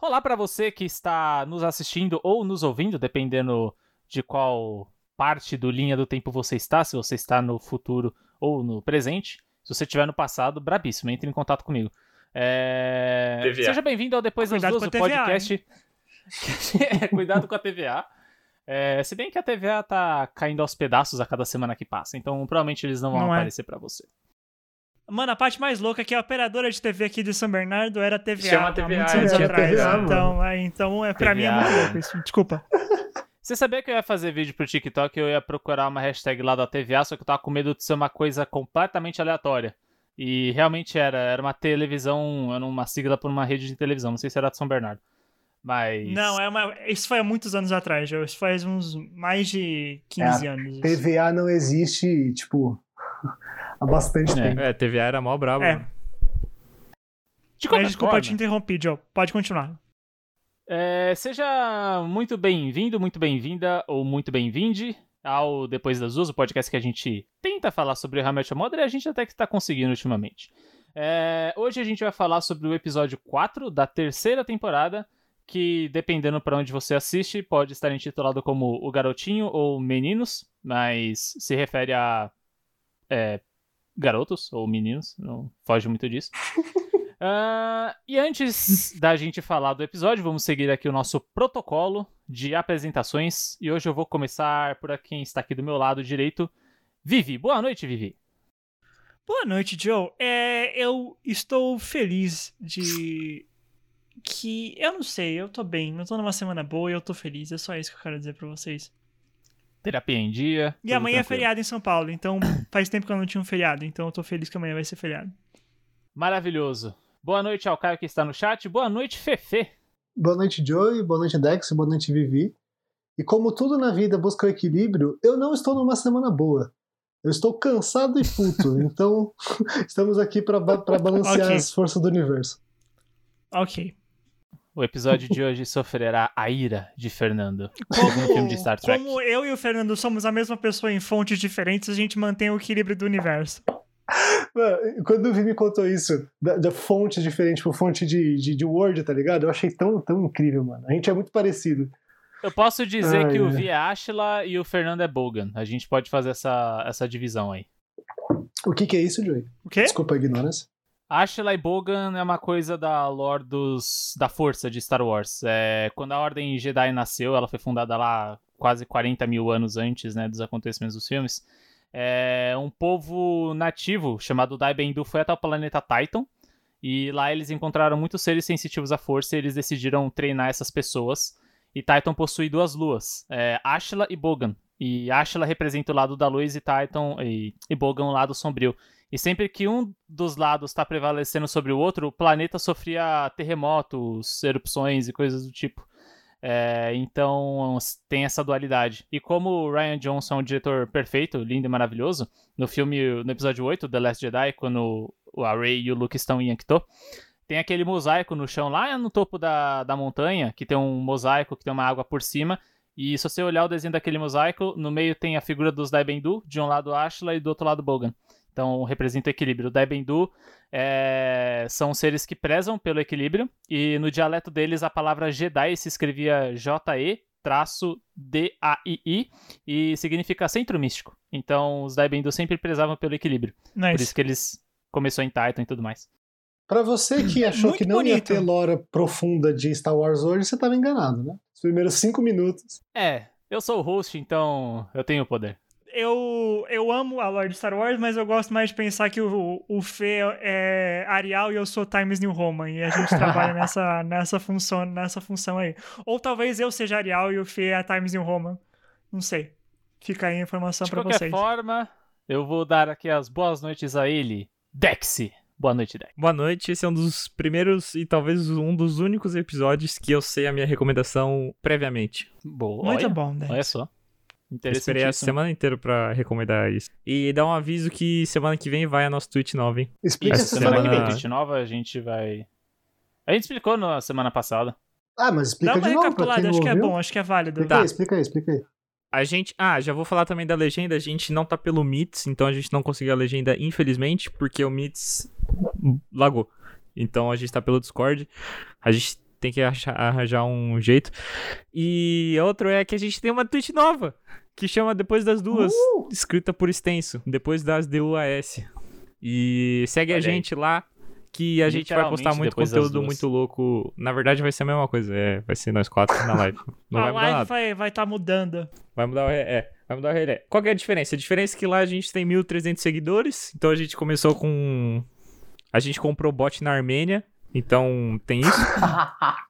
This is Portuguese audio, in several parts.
Olá para você que está nos assistindo ou nos ouvindo, dependendo de qual parte do linha do tempo você está, se você está no futuro ou no presente. Se você estiver no passado, brabíssimo, entre em contato comigo. É... Seja bem-vindo ao Depois das Duas, o podcast. Cuidado com a TVA. É, se bem que a TVA tá caindo aos pedaços a cada semana que passa, então provavelmente eles não vão não é. aparecer é. para você. Mano, a parte mais louca é que a operadora de TV aqui de São Bernardo era TVA. Chama TVA, muitos anos atrás. TVA, então, é, então é, pra TVA. mim é muito louco isso. Desculpa. Você sabia que eu ia fazer vídeo pro TikTok e eu ia procurar uma hashtag lá da TVA, só que eu tava com medo de ser uma coisa completamente aleatória. E realmente era, era uma televisão, era uma sigla por uma rede de televisão, não sei se era de São Bernardo. Mas. Não, é uma... isso foi há muitos anos atrás, isso faz uns mais de 15 é, anos. TVA não existe, tipo, há bastante é, tempo. É, TVA era mó brabo. É. De Mas, desculpa, forma, te interrompi, Joe. Pode continuar. É, seja muito bem-vindo, muito bem-vinda ou muito bem-vinde ao Depois das Duas, o podcast que a gente tenta falar sobre How I Mother e a gente até que está conseguindo ultimamente. É, hoje a gente vai falar sobre o episódio 4 da terceira temporada, que dependendo para onde você assiste, pode estar intitulado como O Garotinho ou Meninos, mas se refere a é, garotos ou meninos, não foge muito disso. Uh, e antes da gente falar do episódio, vamos seguir aqui o nosso protocolo de apresentações. E hoje eu vou começar por quem está aqui do meu lado direito. Vivi. Boa noite, Vivi. Boa noite, Joe. É, eu estou feliz de que eu não sei, eu tô bem, eu tô numa semana boa e eu tô feliz, é só isso que eu quero dizer pra vocês. Terapia em dia. E amanhã é tranquilo. é feriado em São Paulo, então faz tempo que eu não tinha um feriado, então eu tô feliz que amanhã vai ser feriado. Maravilhoso. Boa noite ao Caio que está no chat, boa noite, Fefe. Boa noite, Joey, boa noite, Dex, boa noite, Vivi. E como tudo na vida busca o equilíbrio, eu não estou numa semana boa. Eu estou cansado e puto, então estamos aqui para balancear okay. as forças do universo. Ok. O episódio de hoje sofrerá a ira de Fernando. Como, filme de Star Trek. Como eu e o Fernando somos a mesma pessoa em fontes diferentes, a gente mantém o equilíbrio do universo. Mano, quando o Vi me contou isso, da, da fonte diferente, tipo, fonte de, de, de, Word, tá ligado? Eu achei tão, tão incrível, mano. A gente é muito parecido. Eu posso dizer Ai, que o Vi é Ashla e o Fernando é Bogan. A gente pode fazer essa, essa divisão aí. O que, que é isso, Joey? O quê? Desculpa a ignorância. Ashla e Bogan é uma coisa da lore dos, da força de Star Wars. É, quando a Ordem Jedi nasceu, ela foi fundada lá quase 40 mil anos antes né, dos acontecimentos dos filmes. É, um povo nativo chamado Daibendu foi até o planeta Titan. E lá eles encontraram muitos seres sensitivos à força e eles decidiram treinar essas pessoas. E Titan possui duas luas, é, Ashla e Bogan. E Ashla representa o lado da luz e Titan e, e Bogan o lado sombrio. E sempre que um dos lados está prevalecendo sobre o outro, o planeta sofria terremotos, erupções e coisas do tipo. É, então tem essa dualidade. E como o Ryan Johnson é um diretor perfeito, lindo e maravilhoso, no filme, no episódio 8, The Last Jedi, quando a Rey e o Luke estão em Yankto, tem aquele mosaico no chão lá no topo da, da montanha, que tem um mosaico que tem uma água por cima. E se você olhar o desenho daquele mosaico, no meio tem a figura dos Daibendu, de um lado Ashla e do outro lado Bogan. Então representa o equilíbrio. O Daibendu é, são seres que prezam pelo equilíbrio, e no dialeto deles a palavra Jedi se escrevia J-E traço D-A-I-I e significa centro místico. Então os Daibendu sempre prezavam pelo equilíbrio. Nice. Por isso que eles começou em Titan e tudo mais. Para você que achou Muito que não bonito. ia ter lore profunda de Star Wars hoje, você estava enganado, né? Os primeiros cinco minutos. É, eu sou o host, então eu tenho o poder eu, eu amo a lore de Star Wars, mas eu gosto mais de pensar que o, o Fê é Arial e eu sou Times New Roman. E a gente trabalha nessa, nessa, função, nessa função aí. Ou talvez eu seja Arial e o Fê é a Times New Roman. Não sei. Fica aí a informação para vocês. De qualquer forma, eu vou dar aqui as boas noites a ele, Dexy. Boa noite, Dex. Boa noite. Esse é um dos primeiros e talvez um dos únicos episódios que eu sei a minha recomendação previamente. Boa. Muito olha, bom, Dex. Olha só. Eu esperei a semana inteira pra recomendar isso. E dá um aviso que semana que vem vai a nossa Twitch nova, hein? Explica essa semana, semana que vem. Twitch nova, a gente vai. A gente explicou na semana passada. Ah, mas explica Dá uma de recapitulada, novo, acho que é bom, acho que é válido. Explica tá. aí, explica aí, explica aí. A gente. Ah, já vou falar também da legenda. A gente não tá pelo Mits, então a gente não conseguiu a legenda, infelizmente, porque o Mits lagou. Então a gente tá pelo Discord. A gente tem que achar, arranjar um jeito. E outro é que a gente tem uma tweet nova. Que chama Depois das Duas. Uh! Escrita por extenso. Depois das DUAS. E segue a Olha aí. gente lá. Que a gente vai postar muito conteúdo muito louco. Na verdade, vai ser a mesma coisa. É, vai ser nós quatro na live. Não a vai live nada. vai vai tá mudando. Vai mudar o re- é, vai mudar o relé. Qual é a diferença? A diferença é que lá a gente tem 1.300 seguidores, então a gente começou com... A gente comprou bot na Armênia, então tem isso.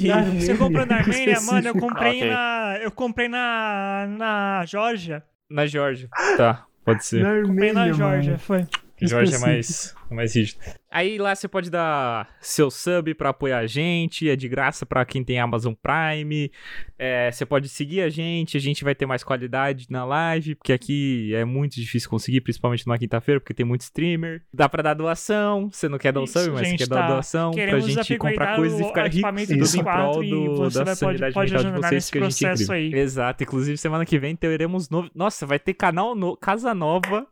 E- Armênia, Você comprou na Armênia, mano? Eu comprei Ok. na. Eu comprei na. na Geórgia. na Georgia. Tá, pode ser. Na Comprei na Armênia, Geórgia, mano. foi. Que Georgia é mais, mais rígido. Aí lá você pode dar seu sub pra apoiar a gente, é de graça pra quem tem Amazon Prime. É, você pode seguir a gente, a gente vai ter mais qualidade na live, porque aqui é muito difícil conseguir, principalmente numa quinta-feira, porque tem muito streamer. Dá pra dar doação, você não quer dar um Isso, sub, mas você quer dar tá. doação pra gente comprar coisas e ficar rico. Tudo em prol e do, da vai- pode- sanidade pode mental de ajudar vocês, nesse que a gente é incrível. aí. Exato, inclusive semana que vem teremos novo... Nossa, vai ter canal no... Casa Nova,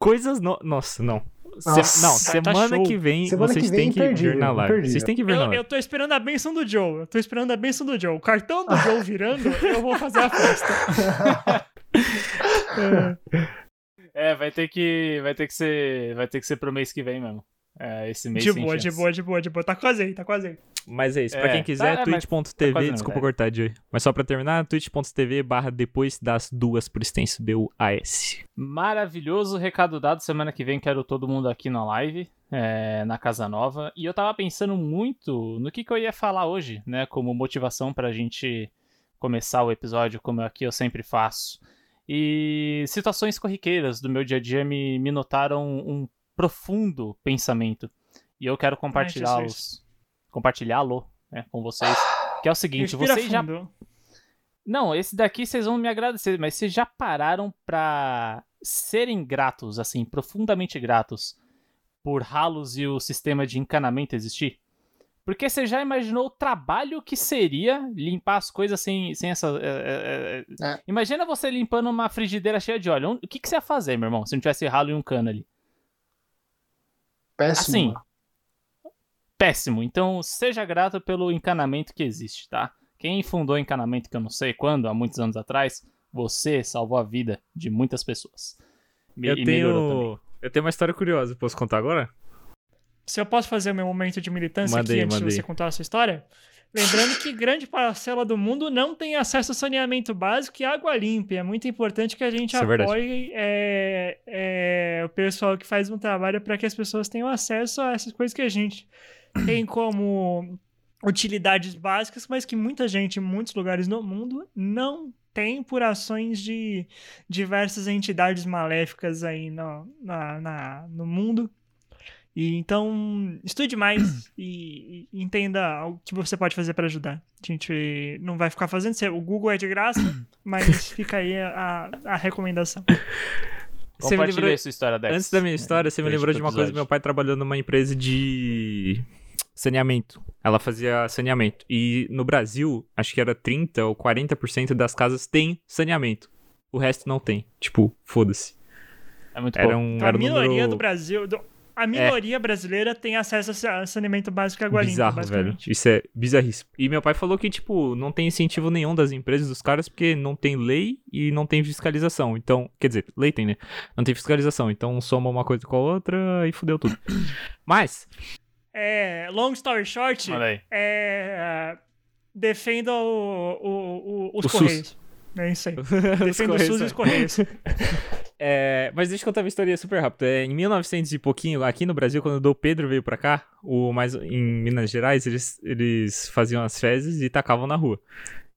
coisas no... Nossa, não. Se- Nossa, não, tá semana show. que vem Semana vocês têm que imperdível, na live. Vocês têm que ver na Eu, live. eu tô esperando a benção do Joe. Eu tô esperando a benção do Joe. O cartão do Joe virando, eu vou fazer a festa. É, É, vai ter que. Vai ter que ser. Vai ter que ser pro mês que vem mesmo. É, esse mês de sem boa, de boa, de boa, de boa. Tá quase aí, tá quase aí. Mas é isso, pra É, quem quiser, tá, é, mas tá twitch.tv, não, desculpa é. cortar, Joey. Mas só pra terminar, twitch.tv barra depois das duas por extenso, deu AS. Maravilhoso recado dado. Semana que vem quero todo mundo aqui na live, é, na Casa Nova. E eu tava pensando muito no que, que eu ia falar hoje, né? Como motivação pra gente começar o episódio, como aqui eu sempre faço. E situações corriqueiras do meu dia a dia me, me notaram um profundo pensamento. E eu quero compartilhá-los. Compartilhá-lo né, com vocês. Que é o seguinte, Respira vocês já fundo. não, esse daqui vocês vão me agradecer, mas vocês já pararam pra serem gratos, assim, profundamente gratos, por Halos e o sistema de encanamento existir? Porque você já imaginou o trabalho que seria limpar as coisas sem, sem essa. é, é. É. Imagina você limpando uma frigideira cheia de óleo. O que, que você ia fazer, meu irmão, se não tivesse ralo e um cano ali? Péssimo. Assim, péssimo. Então, seja grato pelo encanamento que existe, tá? Quem fundou o encanamento, que eu não sei quando, há muitos anos atrás, você salvou a vida de muitas pessoas. Me- Eu tenho, eu tenho uma história curiosa, posso contar agora? Se eu posso fazer o meu momento de militância Manda aqui antes de manda você contar a sua história? Lembrando que grande parcela do mundo não tem acesso a saneamento básico e água limpa. É muito importante que a gente Isso é apoie é, é, o pessoal que faz um trabalho para que as pessoas tenham acesso a essas coisas que a gente tem como utilidades básicas, mas que muita gente em muitos lugares no mundo não tem por ações de diversas entidades maléficas aí no, na, na- no mundo. E então, estude mais e, e entenda o que você pode fazer para ajudar. A gente não vai ficar fazendo, o Google é de graça, mas fica aí a, a recomendação. Você me Compartilha lembrou, aí sua história, Dex. antes da minha história, você me lembrou de uma coisa, episódio. meu pai trabalhou numa empresa de saneamento. Ela fazia saneamento. E no Brasil, acho que era 30 ou 40% das casas tem saneamento. O resto não tem. Tipo, foda-se. É muito Era bom. um, Então, a era um minoria número do Brasil, do- a minoria brasileira tem acesso a sa- saneamento básico e água limpa, bizarro, velho. Isso é bizarríssimo. E meu pai falou que, tipo, não tem incentivo nenhum das empresas, dos caras, porque não tem lei e não tem fiscalização. Então, quer dizer, lei tem, né? Não tem fiscalização. Então, soma uma coisa com a outra e fudeu tudo. Mas, É, long story short, Olha aí. é, defenda o- o- o- os O SUS. É isso aí. Defenda SUS e os Correios. É, mas deixa eu contar uma história super rápida. É, em 1900 e pouquinho, aqui no Brasil, quando o Dom Pedro veio pra cá, o, mais em Minas Gerais, eles, eles faziam as fezes e tacavam na rua.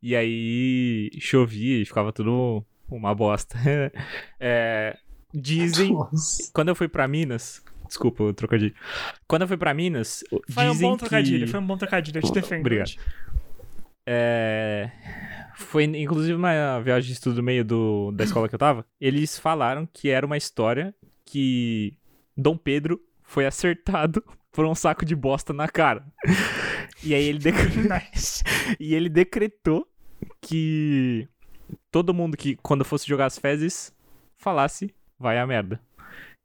E aí chovia e ficava tudo uma bosta. É, dizem, Nossa. quando eu fui pra Minas, desculpa o trocadilho. Quando eu fui pra Minas, Foi um dizem bom trocadilho, que... foi um bom trocadilho, eu te defendo. Obrigado. É, Foi inclusive uma viagem de estudo meio do, da escola que eu tava. Eles falaram que era uma história que Dom Pedro foi acertado por um saco de bosta na cara. E aí ele, e ele decretou que todo mundo que, quando fosse jogar as fezes, falasse, vai a merda.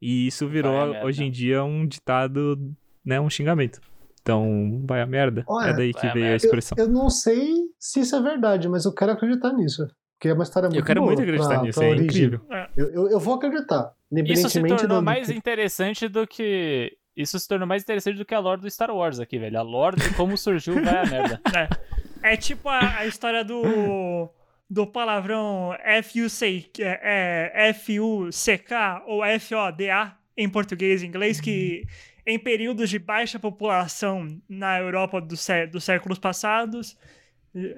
E isso virou, hoje em dia, um ditado, né, um xingamento. Então, vai a merda. Olha, é daí que a veio a merda. expressão. Eu não sei se isso é verdade, mas eu quero acreditar nisso. Porque é uma história muito Eu quero boa muito acreditar pra- nisso, pra é origem. incrível. Eu, eu, eu vou acreditar. Isso se tornou do- mais interessante do que. Isso se tornou mais interessante do que a lore do Star Wars aqui, velho. A lore de como surgiu vai a merda. É tipo a, a história do, do palavrão F-U-C, que é, é F-U-C-K ou F-O-D-A em português e inglês, que em períodos de baixa população na Europa do sé- dos séculos passados,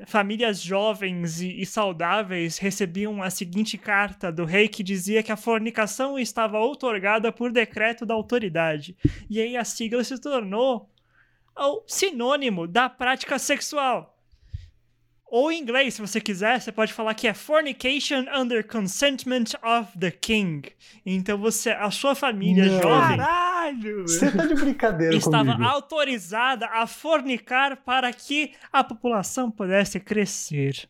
famílias jovens e, e saudáveis recebiam a seguinte carta do rei que dizia que a fornicação estava outorgada por decreto da autoridade. E aí a sigla se tornou o sinônimo da prática sexual. Ou em inglês, se você quiser, você pode falar que é fornication under consentment of the king. Então você, a sua família Não. jovem Caralho! Você tá de brincadeira estava comigo. autorizada a fornicar para que a população pudesse crescer.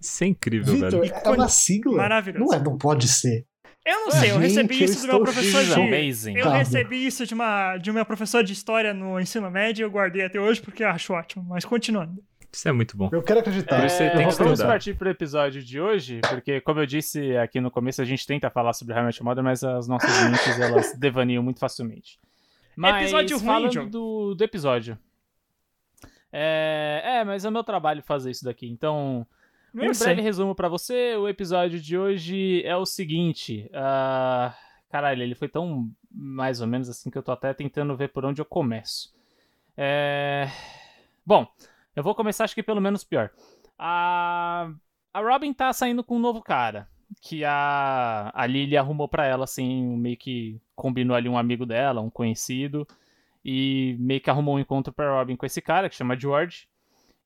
Isso é incrível, Vitor, velho. é uma sigla? Maravilhoso. Não é, não pode ser. Eu não sei, eu Gente, recebi eu isso do meu professor de. amazing. Eu Tá. recebi isso de uma de um meu professor de história no ensino médio e eu guardei até hoje porque eu acho ótimo. Mas continuando. Isso é muito bom. Eu quero acreditar. Isso você É, tem que vamos estudar. partir pro episódio de hoje, porque, como eu disse aqui no começo, a gente tenta falar sobre How I Met Your Mother, mas as nossas mentes, elas devaniam muito facilmente. Mas, Episódio ruim, falando John. do, do episódio. É, é, mas é meu trabalho fazer isso daqui, então... Eu Um sei. breve resumo pra você, o episódio de hoje é o seguinte. ah, caralho, ele foi tão mais ou menos assim que eu tô até tentando ver por onde eu começo. É, Bom, eu vou começar acho que pelo menos pior. A, a Robin tá saindo com um novo cara. Que a, a Lily arrumou pra ela, assim, meio que combinou ali um amigo dela, um conhecido. E meio que arrumou um encontro pra Robin com esse cara, que chama George.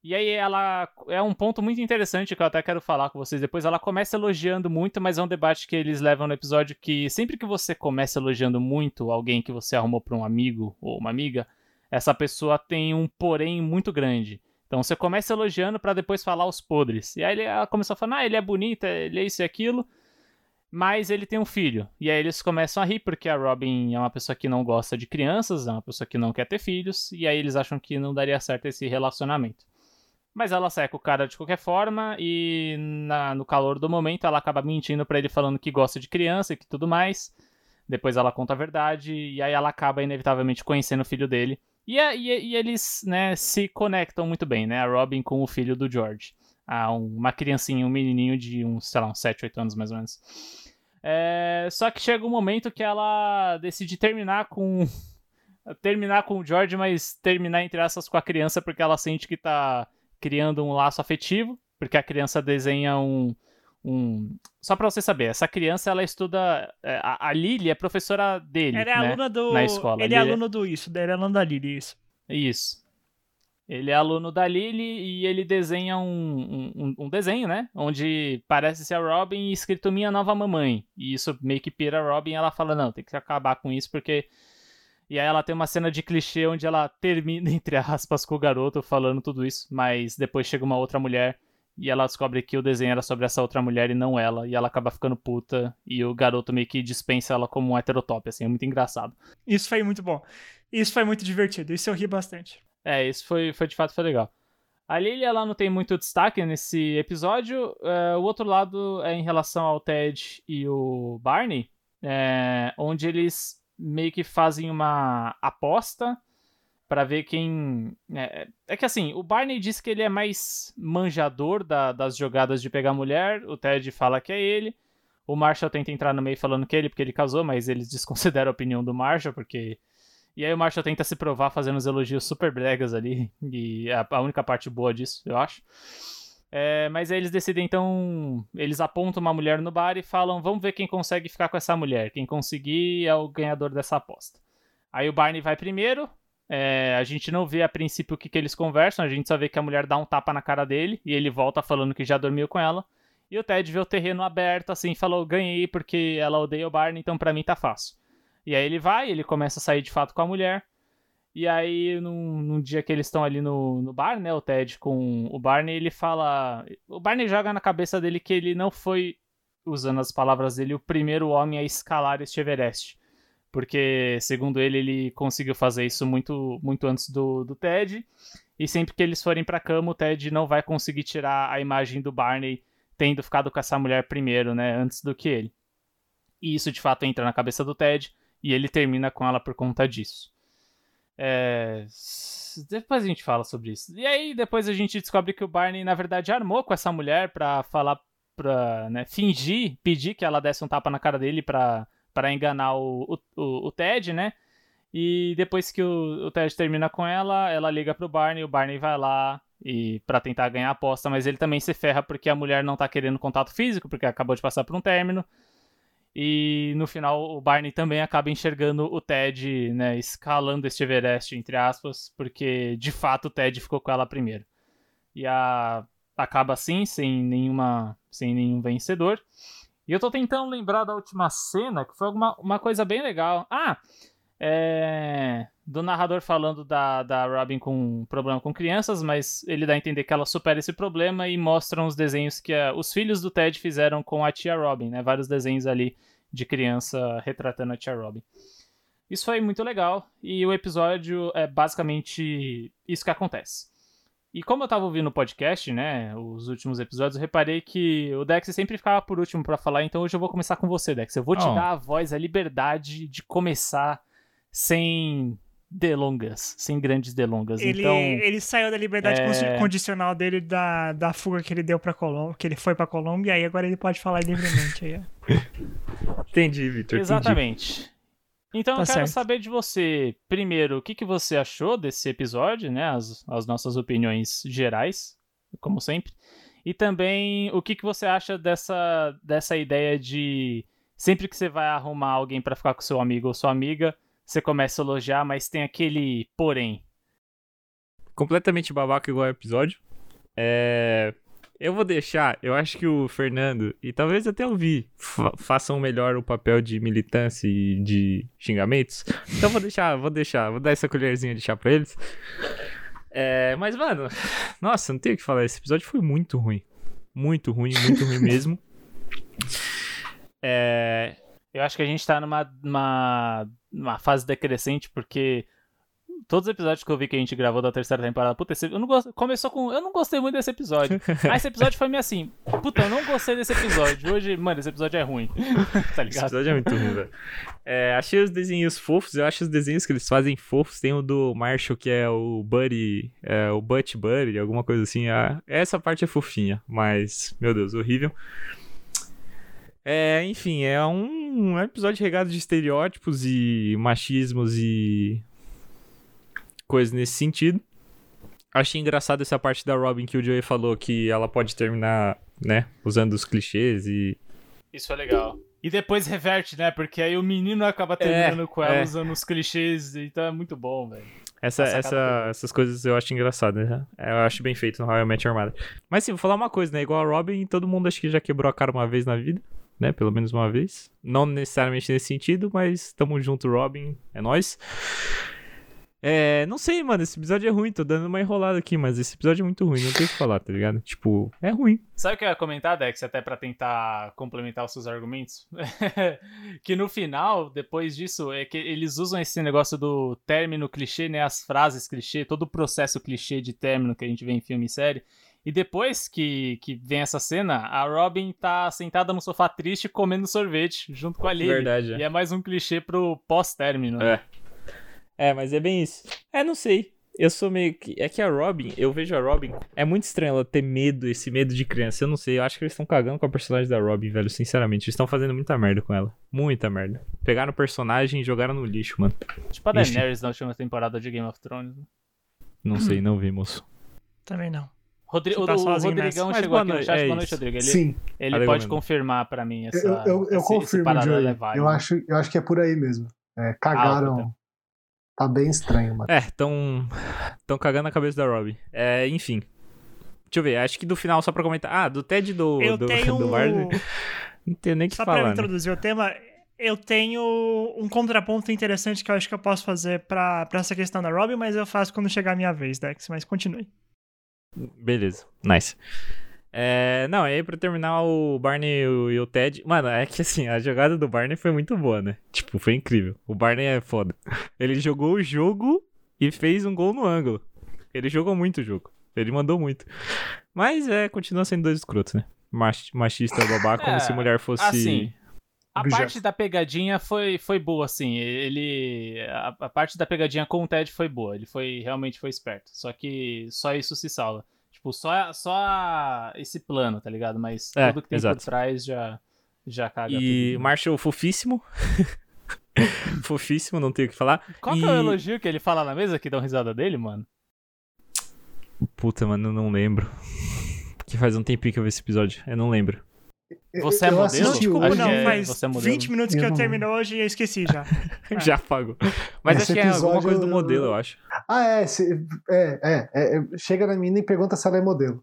E aí ela é um ponto muito interessante que eu até quero falar com vocês depois. Ela começa elogiando muito, mas é um debate que eles levam no episódio que sempre que você começa elogiando muito alguém que você arrumou pra um amigo ou uma amiga, essa pessoa tem um porém muito grande. Então você começa elogiando pra depois falar os podres. E aí ela começou a falar, ah, ele é bonito, ele é isso e aquilo, mas ele tem um filho. E aí eles começam a rir porque a Robin é uma pessoa que não gosta de crianças, é uma pessoa que não quer ter filhos, e aí eles acham que não daria certo esse relacionamento. Mas ela sai com o cara de qualquer forma e na- no calor do momento ela acaba mentindo pra ele falando que gosta de criança e que tudo mais. Depois ela conta a verdade e aí ela acaba inevitavelmente conhecendo o filho dele. E, a- e- e eles né, se conectam muito bem, né? A Robin com o filho do George. Ah, um- uma criancinha, um menininho de uns, sei lá, uns 7, 8 anos mais ou menos. É, só que chega um momento que ela decide terminar com terminar com o George, mas terminar entre aspas com a criança porque ela sente que tá criando um laço afetivo, porque a criança desenha um. Um... Só pra você saber, essa criança ela estuda. é, A, a Lily é professora dele. Ele é né? aluna do. na escola. Ele é Ele é- aluno do isso, ele é aluno da Lily, isso. Isso. Ele é aluno da Lily e ele desenha um, um, um- desenho, né? Onde parece ser a Robin escrito Minha Nova Mamãe. E isso meio que pira a Robin e ela fala: Não, tem que acabar com isso porque. E aí ela tem uma cena de clichê onde ela termina, entre aspas, com o garoto falando tudo isso, mas depois chega uma outra mulher e ela descobre que o desenho era sobre essa outra mulher e não ela, e ela acaba ficando puta, e o garoto meio que dispensa ela como um heterotop, assim, é muito engraçado. Isso foi muito bom. Isso foi muito divertido, isso eu ri bastante. É, isso foi, foi de fato foi legal. A Lily, ela não tem muito destaque nesse episódio. É, o outro lado é em relação ao Ted e o Barney, é, onde eles meio que fazem uma aposta pra ver quem. É, é que assim, o Barney diz que ele é mais manjador da- das jogadas de pegar mulher, o Ted fala que é ele. O Marshall tenta entrar no meio falando que é ele, porque ele casou, mas eles desconsideram a opinião do Marshall, porque e aí o Marshall tenta se provar fazendo uns elogios super bregas ali. E é a única parte boa disso, eu acho. É, mas aí eles decidem, então. Eles apontam uma mulher no bar e falam: vamos ver quem consegue ficar com essa mulher. Quem conseguir é o ganhador dessa aposta. Aí o Barney vai primeiro. É, a gente não vê a princípio o que, que eles conversam, a gente só vê que a mulher dá um tapa na cara dele e ele volta falando que já dormiu com ela. E o Ted vê o terreno aberto assim falou: ganhei porque ela odeia o Barney, então pra mim tá fácil. E aí ele vai, ele começa a sair de fato com a mulher. E aí, num, num dia que eles estão ali no, no bar, né, o Ted com o Barney, ele fala. O Barney joga na cabeça dele que ele não foi, usando as palavras dele, o primeiro homem a escalar este Everest. Porque, segundo ele, ele conseguiu fazer isso muito, muito antes do, do Ted. E sempre que eles forem pra cama, o Ted não vai conseguir tirar a imagem do Barney tendo ficado com essa mulher primeiro, né, antes do que ele. E isso de fato entra na cabeça do Ted e ele termina com ela por conta disso. É... Depois a gente fala sobre isso. E aí depois a gente descobre que o Barney na verdade armou com essa mulher pra falar, pra né, fingir, pedir que ela desse um tapa na cara dele pra, pra enganar o, o, o Ted, né? E depois que o, o Ted termina com ela, ela liga pro Barney, o Barney vai lá e para tentar ganhar a aposta, mas ele também se ferra porque a mulher não tá querendo contato físico, porque acabou de passar por um término. E no final o Barney também acaba enxergando o Ted, né, escalando este Everest, entre aspas, porque de fato o Ted ficou com ela primeiro. E a... acaba assim, sem nenhuma. sem nenhum vencedor. E eu tô tentando lembrar da última cena, que foi alguma, uma coisa bem legal. Ah! É... Do narrador falando da, da Robin com problema com crianças, mas ele dá a entender que ela supera esse problema e mostram os desenhos que a, os filhos do Ted fizeram com a tia Robin, né? Vários desenhos ali de criança retratando a tia Robin. Isso foi muito legal e o episódio é basicamente isso que acontece. E como eu tava ouvindo o podcast, né, os últimos episódios, eu reparei que o Dex sempre ficava por último para falar, então hoje eu vou começar com você, Dex. Eu vou te Oh. dar a voz, a liberdade de começar sem delongas, sem grandes delongas. Ele, então, ele saiu da liberdade é- condicional dele da, da fuga que ele deu pra Colômbia, que ele foi pra Colômbia, e aí agora ele pode falar livremente aí. ó. Entendi, Victor. entendi. Então Tá eu quero certo. saber de você, primeiro, o que, que você achou desse episódio, né? As, as nossas opiniões gerais, como sempre. E também o que, que você acha dessa, dessa ideia de sempre que você vai arrumar alguém pra ficar com seu amigo ou sua amiga, você começa a elogiar, mas tem aquele porém. completamente babaca igual o episódio. É... Eu vou deixar, eu acho que o Fernando, e talvez até o Vi, fa- façam melhor o papel de militância e de xingamentos. Então vou deixar, vou deixar, vou dar essa colherzinha de chá pra eles. É, mas, mano, nossa, não tenho o que falar. Esse episódio foi muito ruim. Muito ruim, muito ruim mesmo. É, Eu acho que a gente tá numa, numa, numa fase decrescente, porque todos os episódios que eu vi que a gente gravou da terceira temporada, puta, esse, eu não gosto, começou com. Eu não gostei muito desse episódio. Aí esse episódio foi meio assim, puta, eu não gostei desse episódio. Hoje, mano, esse episódio é ruim. tá Esse ligado? episódio é muito ruim, velho. É, achei os desenhos fofos, eu acho os desenhos que eles fazem fofos. Tem o do Marshall, que é o Buddy, é, o Butt Buddy, alguma coisa assim. Ah, essa parte é fofinha, mas, meu Deus, horrível. É, enfim, é um, um episódio regado de estereótipos e machismos e coisas nesse sentido. Achei engraçado essa parte da Robin que o Joey falou que ela pode terminar, né, usando os clichês e Isso é legal. E depois reverte, né? Porque aí o menino acaba terminando com ela é. usando os clichês, então é muito bom, velho. Essa, essa- essas coisas eu acho engraçadas, né? Eu acho bem feito no Met Your Mother. Mas sim, vou falar uma coisa, né? Igual a Robin, todo mundo acho que já quebrou a cara uma vez na vida, né? Pelo menos uma vez. Não necessariamente nesse sentido, mas tamo junto, Robin. É nóis. É, não sei, mano, esse episódio é ruim, tô dando uma enrolada aqui, mas esse episódio é muito ruim, não tem o que falar, tá ligado? Tipo, é ruim. Sabe o que eu ia comentar, Dex, até pra tentar complementar os seus argumentos? que no final, depois disso, é que eles usam esse negócio do término clichê, né? As frases clichê, todo o processo clichê de término que a gente vê em filme e série. E depois que, que vem essa cena, a Robin tá sentada no sofá triste comendo sorvete junto com a Lily. Verdade, E é mais um clichê pro pós-término. né? É. Mas é bem isso. É, não sei. Eu sou meio que. É que a Robin, eu vejo a Robin. É muito estranho ela ter medo, esse medo de criança. Eu não sei. Eu acho que eles estão cagando com a personagem da Robin, velho. Sinceramente. Eles estão fazendo muita merda com ela. Muita merda. Pegaram o personagem e jogaram no lixo, mano. Tipo a. Daenerys na última temporada de Game of Thrones. né? Não sei, não vi, moço. Também não. Rodri tá o Rodrigão nessa. Mas chegou boa aqui no noite, chat. é Boa noite. Rodrigo. Ele, Sim, ele pode mesmo. confirmar pra mim essa. eu, eu, eu esse- esse confirmo, Joey. é. Eu acho, eu acho que é por aí mesmo. É, cagaram. Tá bem estranho, mano. É, tão. tão cagando a cabeça da Robin. É, enfim. Deixa eu ver, acho que do final, só pra comentar. Ah, do TED do, Eu do, tenho do. Barney. Não tenho nem o que Só pra falar. eu né? introduzir o tema, eu tenho um contraponto interessante que eu acho que eu posso fazer pra, pra essa questão da Robin, mas eu faço quando chegar a minha vez, Dex. Mas continue. Beleza, nice. É, não, aí pra terminar o Barney e o, e o Ted. Mano, é que assim, a jogada do Barney foi muito boa, né? Tipo, foi incrível. O Barney é foda. Ele jogou o jogo e fez um gol no ângulo. Ele jogou muito o jogo. Ele mandou muito. Mas é, continua sendo dois escrotos, né? Mach- Machista babaca, como É, se mulher fosse. assim, A Objeto. parte da pegadinha foi, foi boa, assim. Ele. A, a parte da pegadinha com o Ted foi boa. Ele foi realmente foi esperto. Só que só isso se salva. Tipo, só, só esse plano, tá ligado? Mas É, tudo que tem exato. por trás já, já caga E tudo. Marshall fofíssimo. fofíssimo, não tenho o que falar. Qual que é o e- elogio que ele fala na mesa que dá uma risada dele, mano? Puta, mano, eu não lembro. Porque faz um tempinho que eu vi esse episódio. Eu não lembro. Você é eu modelo? assisti Não, desculpa, não. é- Faz é modelo. 20 minutos que Eu eu terminou hoje e eu esqueci já. É. Já apagou. Mas Esse acho que é alguma coisa do modelo, eu acho. Ah, é, se- é, é, é, é, Chega na mina e pergunta se ela é modelo.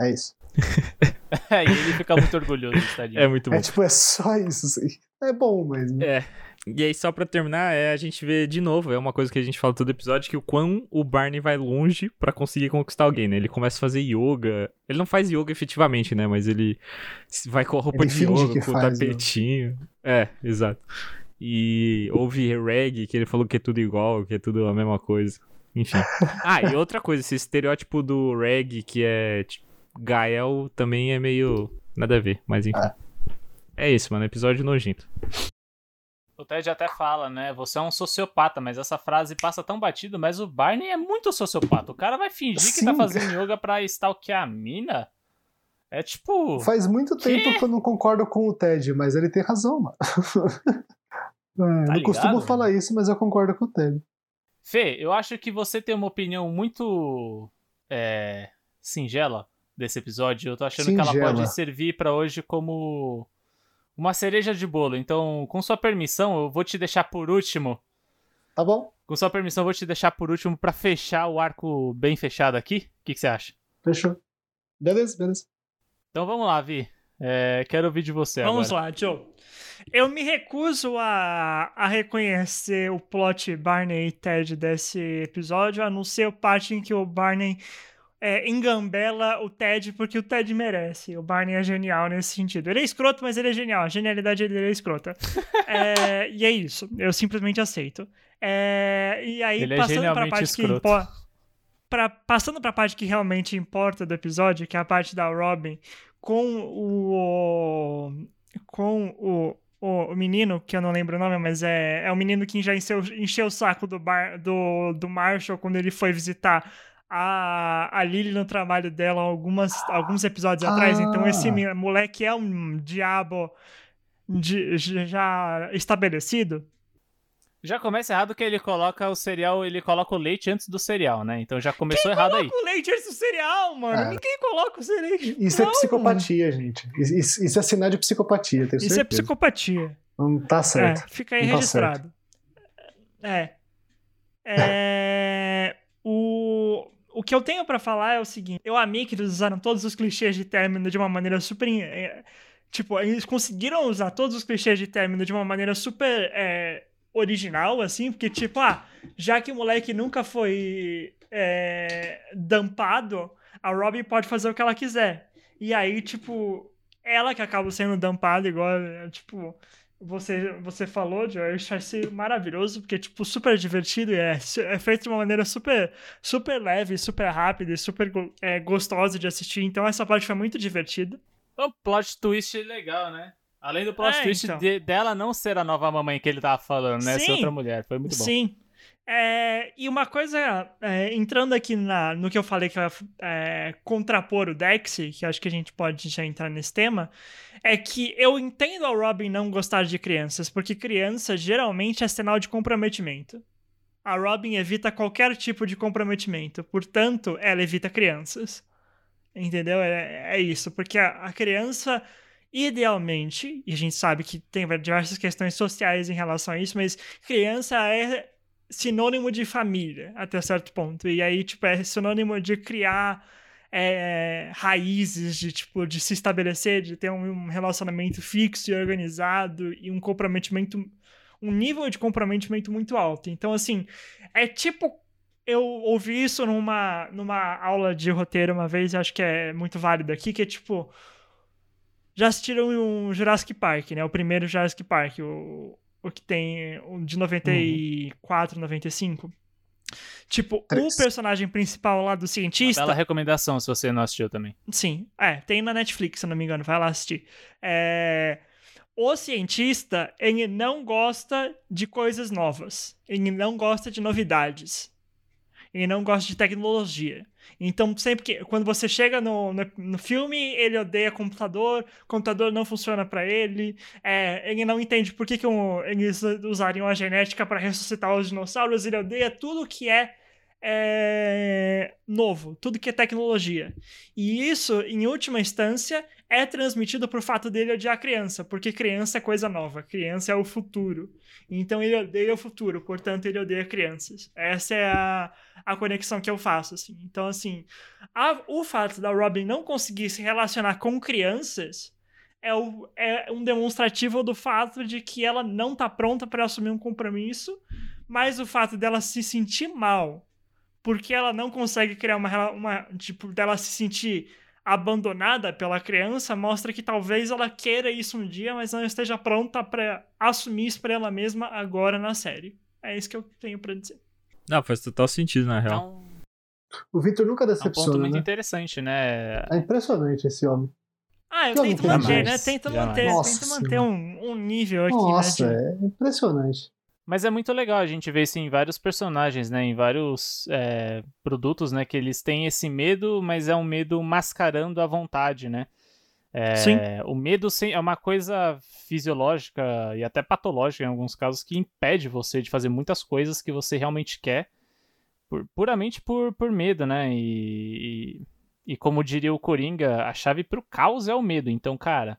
É isso. É, e ele fica muito orgulhoso, tadinho. É muito bom. É tipo, é só isso. assim. É bom, mas. É. E aí, só pra terminar, é, a gente vê de novo, é uma coisa que a gente fala todo episódio, que o quão o Barney vai longe pra conseguir conquistar alguém, né? Ele começa a fazer yoga. Ele não faz yoga efetivamente, né? Mas ele vai com a roupa Ele de yoga, com o tapetinho. É, exato. E ouve reggae, que ele falou que é tudo igual, que é tudo a mesma coisa. Enfim. Ah, e outra coisa, esse estereótipo do reggae, que é tipo, Gael, também é meio nada a ver, mas enfim. É isso, mano. Episódio nojento. O Ted até fala, né? Você é um sociopata, mas essa frase passa tão batido, mas o Barney é muito sociopata. O cara vai fingir que tá Sim. fazendo yoga pra stalkear a mina? É tipo. Faz muito Quê? tempo que eu não concordo com o Ted, mas ele tem razão, mano. É, não ligado, costumo mano? falar isso, mas eu concordo com o Ted. Fê, eu acho que você tem uma opinião muito é, singela desse episódio. Eu tô achando que ela Singela. pode servir pra hoje como uma cereja de bolo. Então, com sua permissão, eu vou te deixar por último. Tá bom? Com sua permissão, eu vou te deixar por último pra fechar o arco bem fechado aqui. O que, que você acha? Fechou. Beleza, beleza. Então vamos lá, Vi. É, quero ouvir de você Vamos agora. lá, Joe. Eu me recuso a, a reconhecer o plot Barney e Ted desse episódio, a não ser o parte em que o Barney é, engambela o Ted porque o Ted merece. O Barney é genial nesse sentido. Ele é escroto, mas ele é genial. A genialidade dele é escrota. É, e é isso. Eu simplesmente aceito. É, e aí, Ele é passando pra genialmente parte que escroto. importa. Pra, passando pra parte que realmente importa do episódio, que é a parte da Robin com o. com o, o, o menino, que eu não lembro o nome, mas é, é o menino que já encheu, encheu o saco do, bar, do, do Marshall quando ele foi visitar a, a Lily no trabalho dela algumas, alguns episódios atrás. Então esse Ah. mi- moleque é um diabo de- já estabelecido. Já começa errado que ele coloca o cereal, ele coloca o leite antes do cereal, né? Então já começou errado aí. Coloca o leite antes do cereal, mano. É. Ninguém coloca o leite. Isso é Não, psicopatia, gente. Isso, isso é sinal de psicopatia, tenho Isso é certeza. psicopatia. Não tá certo. É, fica aí Não tá registrado. É. É, o, o que eu tenho pra falar é o seguinte: eu amei que eles usaram todos os clichês de término de uma maneira super. é, tipo, eles conseguiram usar todos os clichês de término de uma maneira super é, original, assim, porque, tipo, ah, já que o moleque nunca foi é, dampado, a Robin pode fazer o que ela quiser. E aí, tipo, ela que acaba sendo dampada, igual, é, tipo, você, você falou, Joe, eu achei maravilhoso, porque, tipo, super divertido e é, é feito de uma maneira super, super leve, super rápida e super é, gostosa de assistir. Então, essa parte foi muito divertida. Um plot twist legal, né? Além do plot É, twist então. de- dela não ser a nova mamãe que ele tava falando, né? Ser Sim. outra mulher. Foi muito bom. Sim. É, e uma coisa, é, entrando aqui na, no que eu falei que eu é, contrapor o Dex, que acho que a gente pode já entrar nesse tema, é que eu entendo a Robin não gostar de crianças, porque criança geralmente é sinal de comprometimento. A Robin evita qualquer tipo de comprometimento, portanto, ela evita crianças. Entendeu? É, é isso, porque a, a criança, idealmente, e a gente sabe que tem diversas questões sociais em relação a isso, mas criança é sinônimo de família, até certo ponto. E aí, tipo, é sinônimo de criar é, raízes de tipo de se estabelecer, de ter um relacionamento fixo e organizado e um comprometimento, um nível de comprometimento muito alto. Então, assim, é tipo eu ouvi isso numa, numa aula de roteiro uma vez, e acho que é muito válido aqui, que é tipo. Já assistiram um Jurassic Park, né? O primeiro Jurassic Park, o, o que tem um de 94, uhum. 95. Tipo, Três. o personagem principal lá do cientista. Uma bela recomendação se você não assistiu também. Sim, é, tem na Netflix, se não me engano, vai lá assistir. É, o cientista, ele não gosta de coisas novas. Ele não gosta de novidades. Ele não gosta de tecnologia. Então, sempre que. Quando você chega no, no, no filme, ele odeia computador, computador não funciona para ele, é, ele não entende por que, que um, eles usariam a genética para ressuscitar os dinossauros, ele odeia tudo que é é, novo, tudo que é tecnologia. E isso, em última instância, é transmitido por fato dele odiar a criança, porque criança é coisa nova, criança é o futuro. Então ele odeia o futuro, portanto ele odeia crianças. Essa é a, a conexão que eu faço, assim. Então, assim, a, o fato da Robin não conseguir se relacionar com crianças é, o, é um demonstrativo do fato de que ela não está pronta para assumir um compromisso, mas o fato dela se sentir mal porque ela não consegue criar uma, uma tipo dela se sentir abandonada pela criança mostra que talvez ela queira isso um dia, mas não esteja pronta para assumir isso para ela mesma agora na série. É isso que eu tenho para dizer. Não, faz total sentido na real. Então, o Victor nunca decepciona. É um ponto muito né? interessante, né? É impressionante esse homem. Ah, eu tento manter, né? Tento manter, tento manter um, um nível aqui. Né, Nossa, né, de... é impressionante. Mas é muito legal a gente ver isso em vários personagens, né? Em vários é, produtos, né? Que eles têm esse medo, mas é um medo mascarando a vontade, né? É, Sim. O medo é uma coisa fisiológica e até patológica em alguns casos que impede você de fazer muitas coisas que você realmente quer, por, puramente por, por medo, né? E, e, e como diria o Coringa, a chave pro caos é o medo. Então, cara,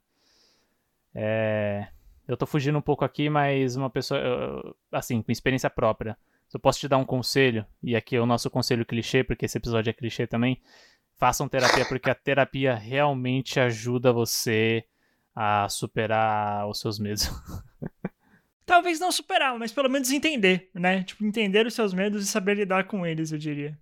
é, eu tô fugindo um pouco aqui, mas uma pessoa, assim, com experiência própria. Se eu posso te dar um conselho, e aqui é o nosso conselho clichê, porque esse episódio é clichê também, façam terapia, porque a terapia realmente ajuda você a superar os seus medos. Talvez não superar, mas pelo menos entender, né? Tipo, entender os seus medos e saber lidar com eles, eu diria.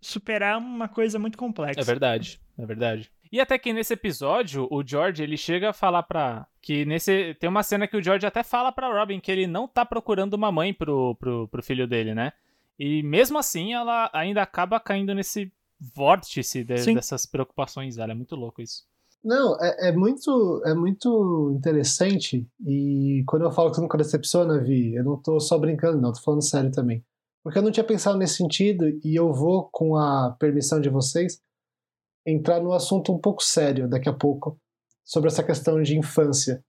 Superar é uma coisa muito complexa. É verdade, é verdade. E até que nesse episódio, o George, ele chega a falar pra... Que nesse... Tem uma cena que o George até fala pra Robin que ele não tá procurando uma mãe pro, pro, pro filho dele, né? E mesmo assim, ela ainda acaba caindo nesse vórtice de, dessas preocupações dela. É muito louco isso. Não, é, é, muito, é muito interessante. E quando eu falo que tu nunca decepciona, Vi, eu não tô só brincando, não, tô falando sério também. Porque eu não tinha pensado nesse sentido e eu vou, com a permissão de vocês, entrar no assunto um pouco sério daqui a pouco sobre essa questão de infância.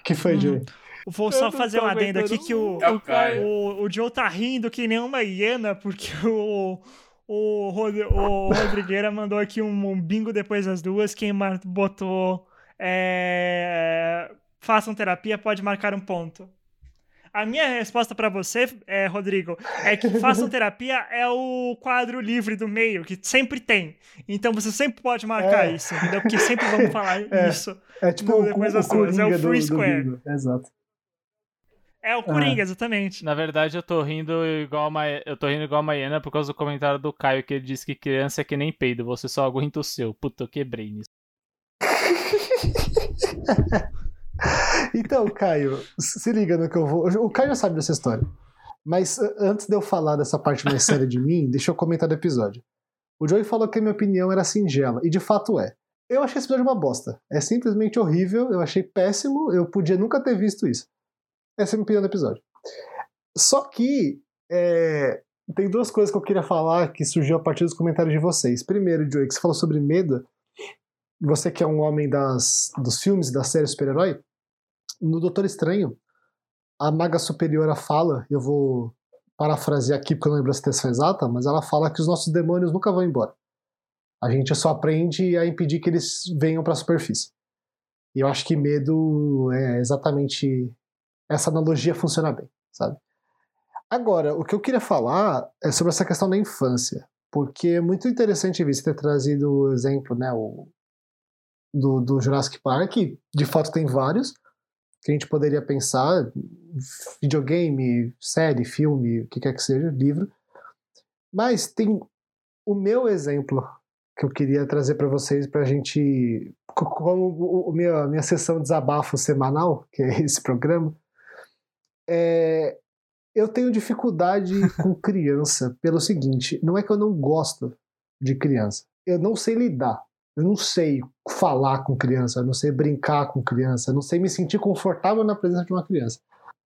O que foi, hum. Joey? Vou só fazer um adendo aqui que o, o, o Joe tá rindo que nem uma hiena, porque o, o, Rod, o Rodrigueira mandou aqui um, um, bingo depois das duas. Quem botou é, façam terapia pode marcar um ponto. A minha resposta para você, é, Rodrigo, é que façam terapia é o quadro livre do meio, que sempre tem. Então você sempre pode marcar é. isso, entendeu? Porque sempre vamos falar é. isso. É tipo o, depois o, das duas. É o free do, square. Do Exato. É o Coringa, é. exatamente. Na verdade, eu tô rindo igual uma, eu tô rindo igual a Maiana por causa do comentário do Caio que ele disse que criança é que nem peido, você só aguenta o seu. Puta, eu quebrei nisso. Então, Caio, se liga no que eu vou. O Caio sabe dessa história. Mas antes de eu falar dessa parte mais séria de mim, deixa eu comentar do episódio. O Joey falou que a minha opinião era singela, e de fato é. Eu achei esse episódio uma bosta. É simplesmente horrível, eu achei péssimo, eu podia nunca ter visto isso. Essa é a minha opinião do episódio. Só que é, tem duas coisas que eu queria falar que surgiu a partir dos comentários de vocês. Primeiro, Joey, que você falou sobre medo você que é um homem das, dos filmes da série super-herói, no Doutor Estranho, a maga superiora fala, eu vou parafrasear aqui porque eu não lembro a citação exata, mas ela fala que os nossos demônios nunca vão embora. A gente só aprende a impedir que eles venham para a superfície. E eu acho que medo é exatamente essa analogia funciona bem, sabe? Agora, o que eu queria falar é sobre essa questão da infância, porque é muito interessante você ter trazido o exemplo, né, o, do, do Jurassic Park, de fato tem vários, que a gente poderia pensar, videogame, série, filme, o que quer que seja, livro, mas tem o meu exemplo que eu queria trazer para vocês para a gente, como a minha, minha sessão de desabafo semanal, que é esse programa, é, eu tenho dificuldade com criança pelo seguinte: não é que eu não gosto de criança, eu não sei lidar. Eu não sei falar com criança, eu não sei brincar com criança, eu não sei me sentir confortável na presença de uma criança.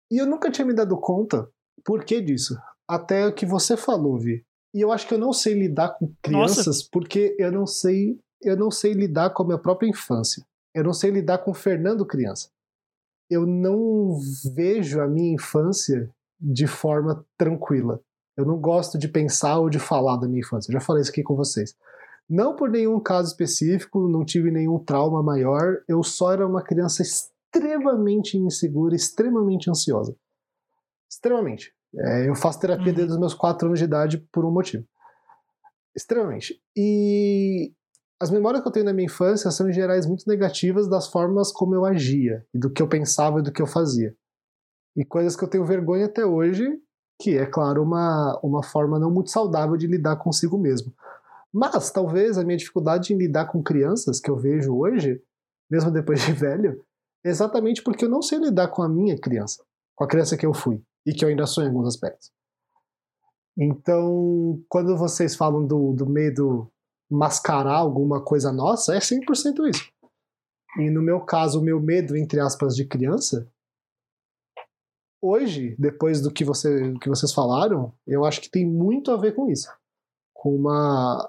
E eu nunca tinha me dado conta por que disso. Até o que você falou, Vi. E eu acho que eu não sei lidar com crianças Nossa. porque eu não sei, eu não sei lidar com a minha própria infância. Eu não sei lidar com o Fernando criança. Eu não vejo a minha infância de forma tranquila. Eu não gosto de pensar ou de falar da minha infância. Eu já falei isso aqui com vocês. Não por nenhum caso específico, não tive nenhum trauma maior, eu só era uma criança extremamente insegura, extremamente ansiosa. Extremamente. É, eu faço terapia uhum. desde os meus 4 anos de idade por um motivo. Extremamente. E as memórias que eu tenho da minha infância são, em gerais, muito negativas das formas como eu agia, e do que eu pensava e do que eu fazia e coisas que eu tenho vergonha até hoje, que é, claro, uma, uma forma não muito saudável de lidar consigo mesmo. Mas talvez a minha dificuldade em lidar com crianças que eu vejo hoje, mesmo depois de velho, é exatamente porque eu não sei lidar com a minha criança, com a criança que eu fui e que eu ainda sou em alguns aspectos. Então, quando vocês falam do, do medo mascarar alguma coisa nossa, é 100% isso. E no meu caso, o meu medo, entre aspas, de criança, hoje, depois do que, você, do que vocês falaram, eu acho que tem muito a ver com isso. Com uma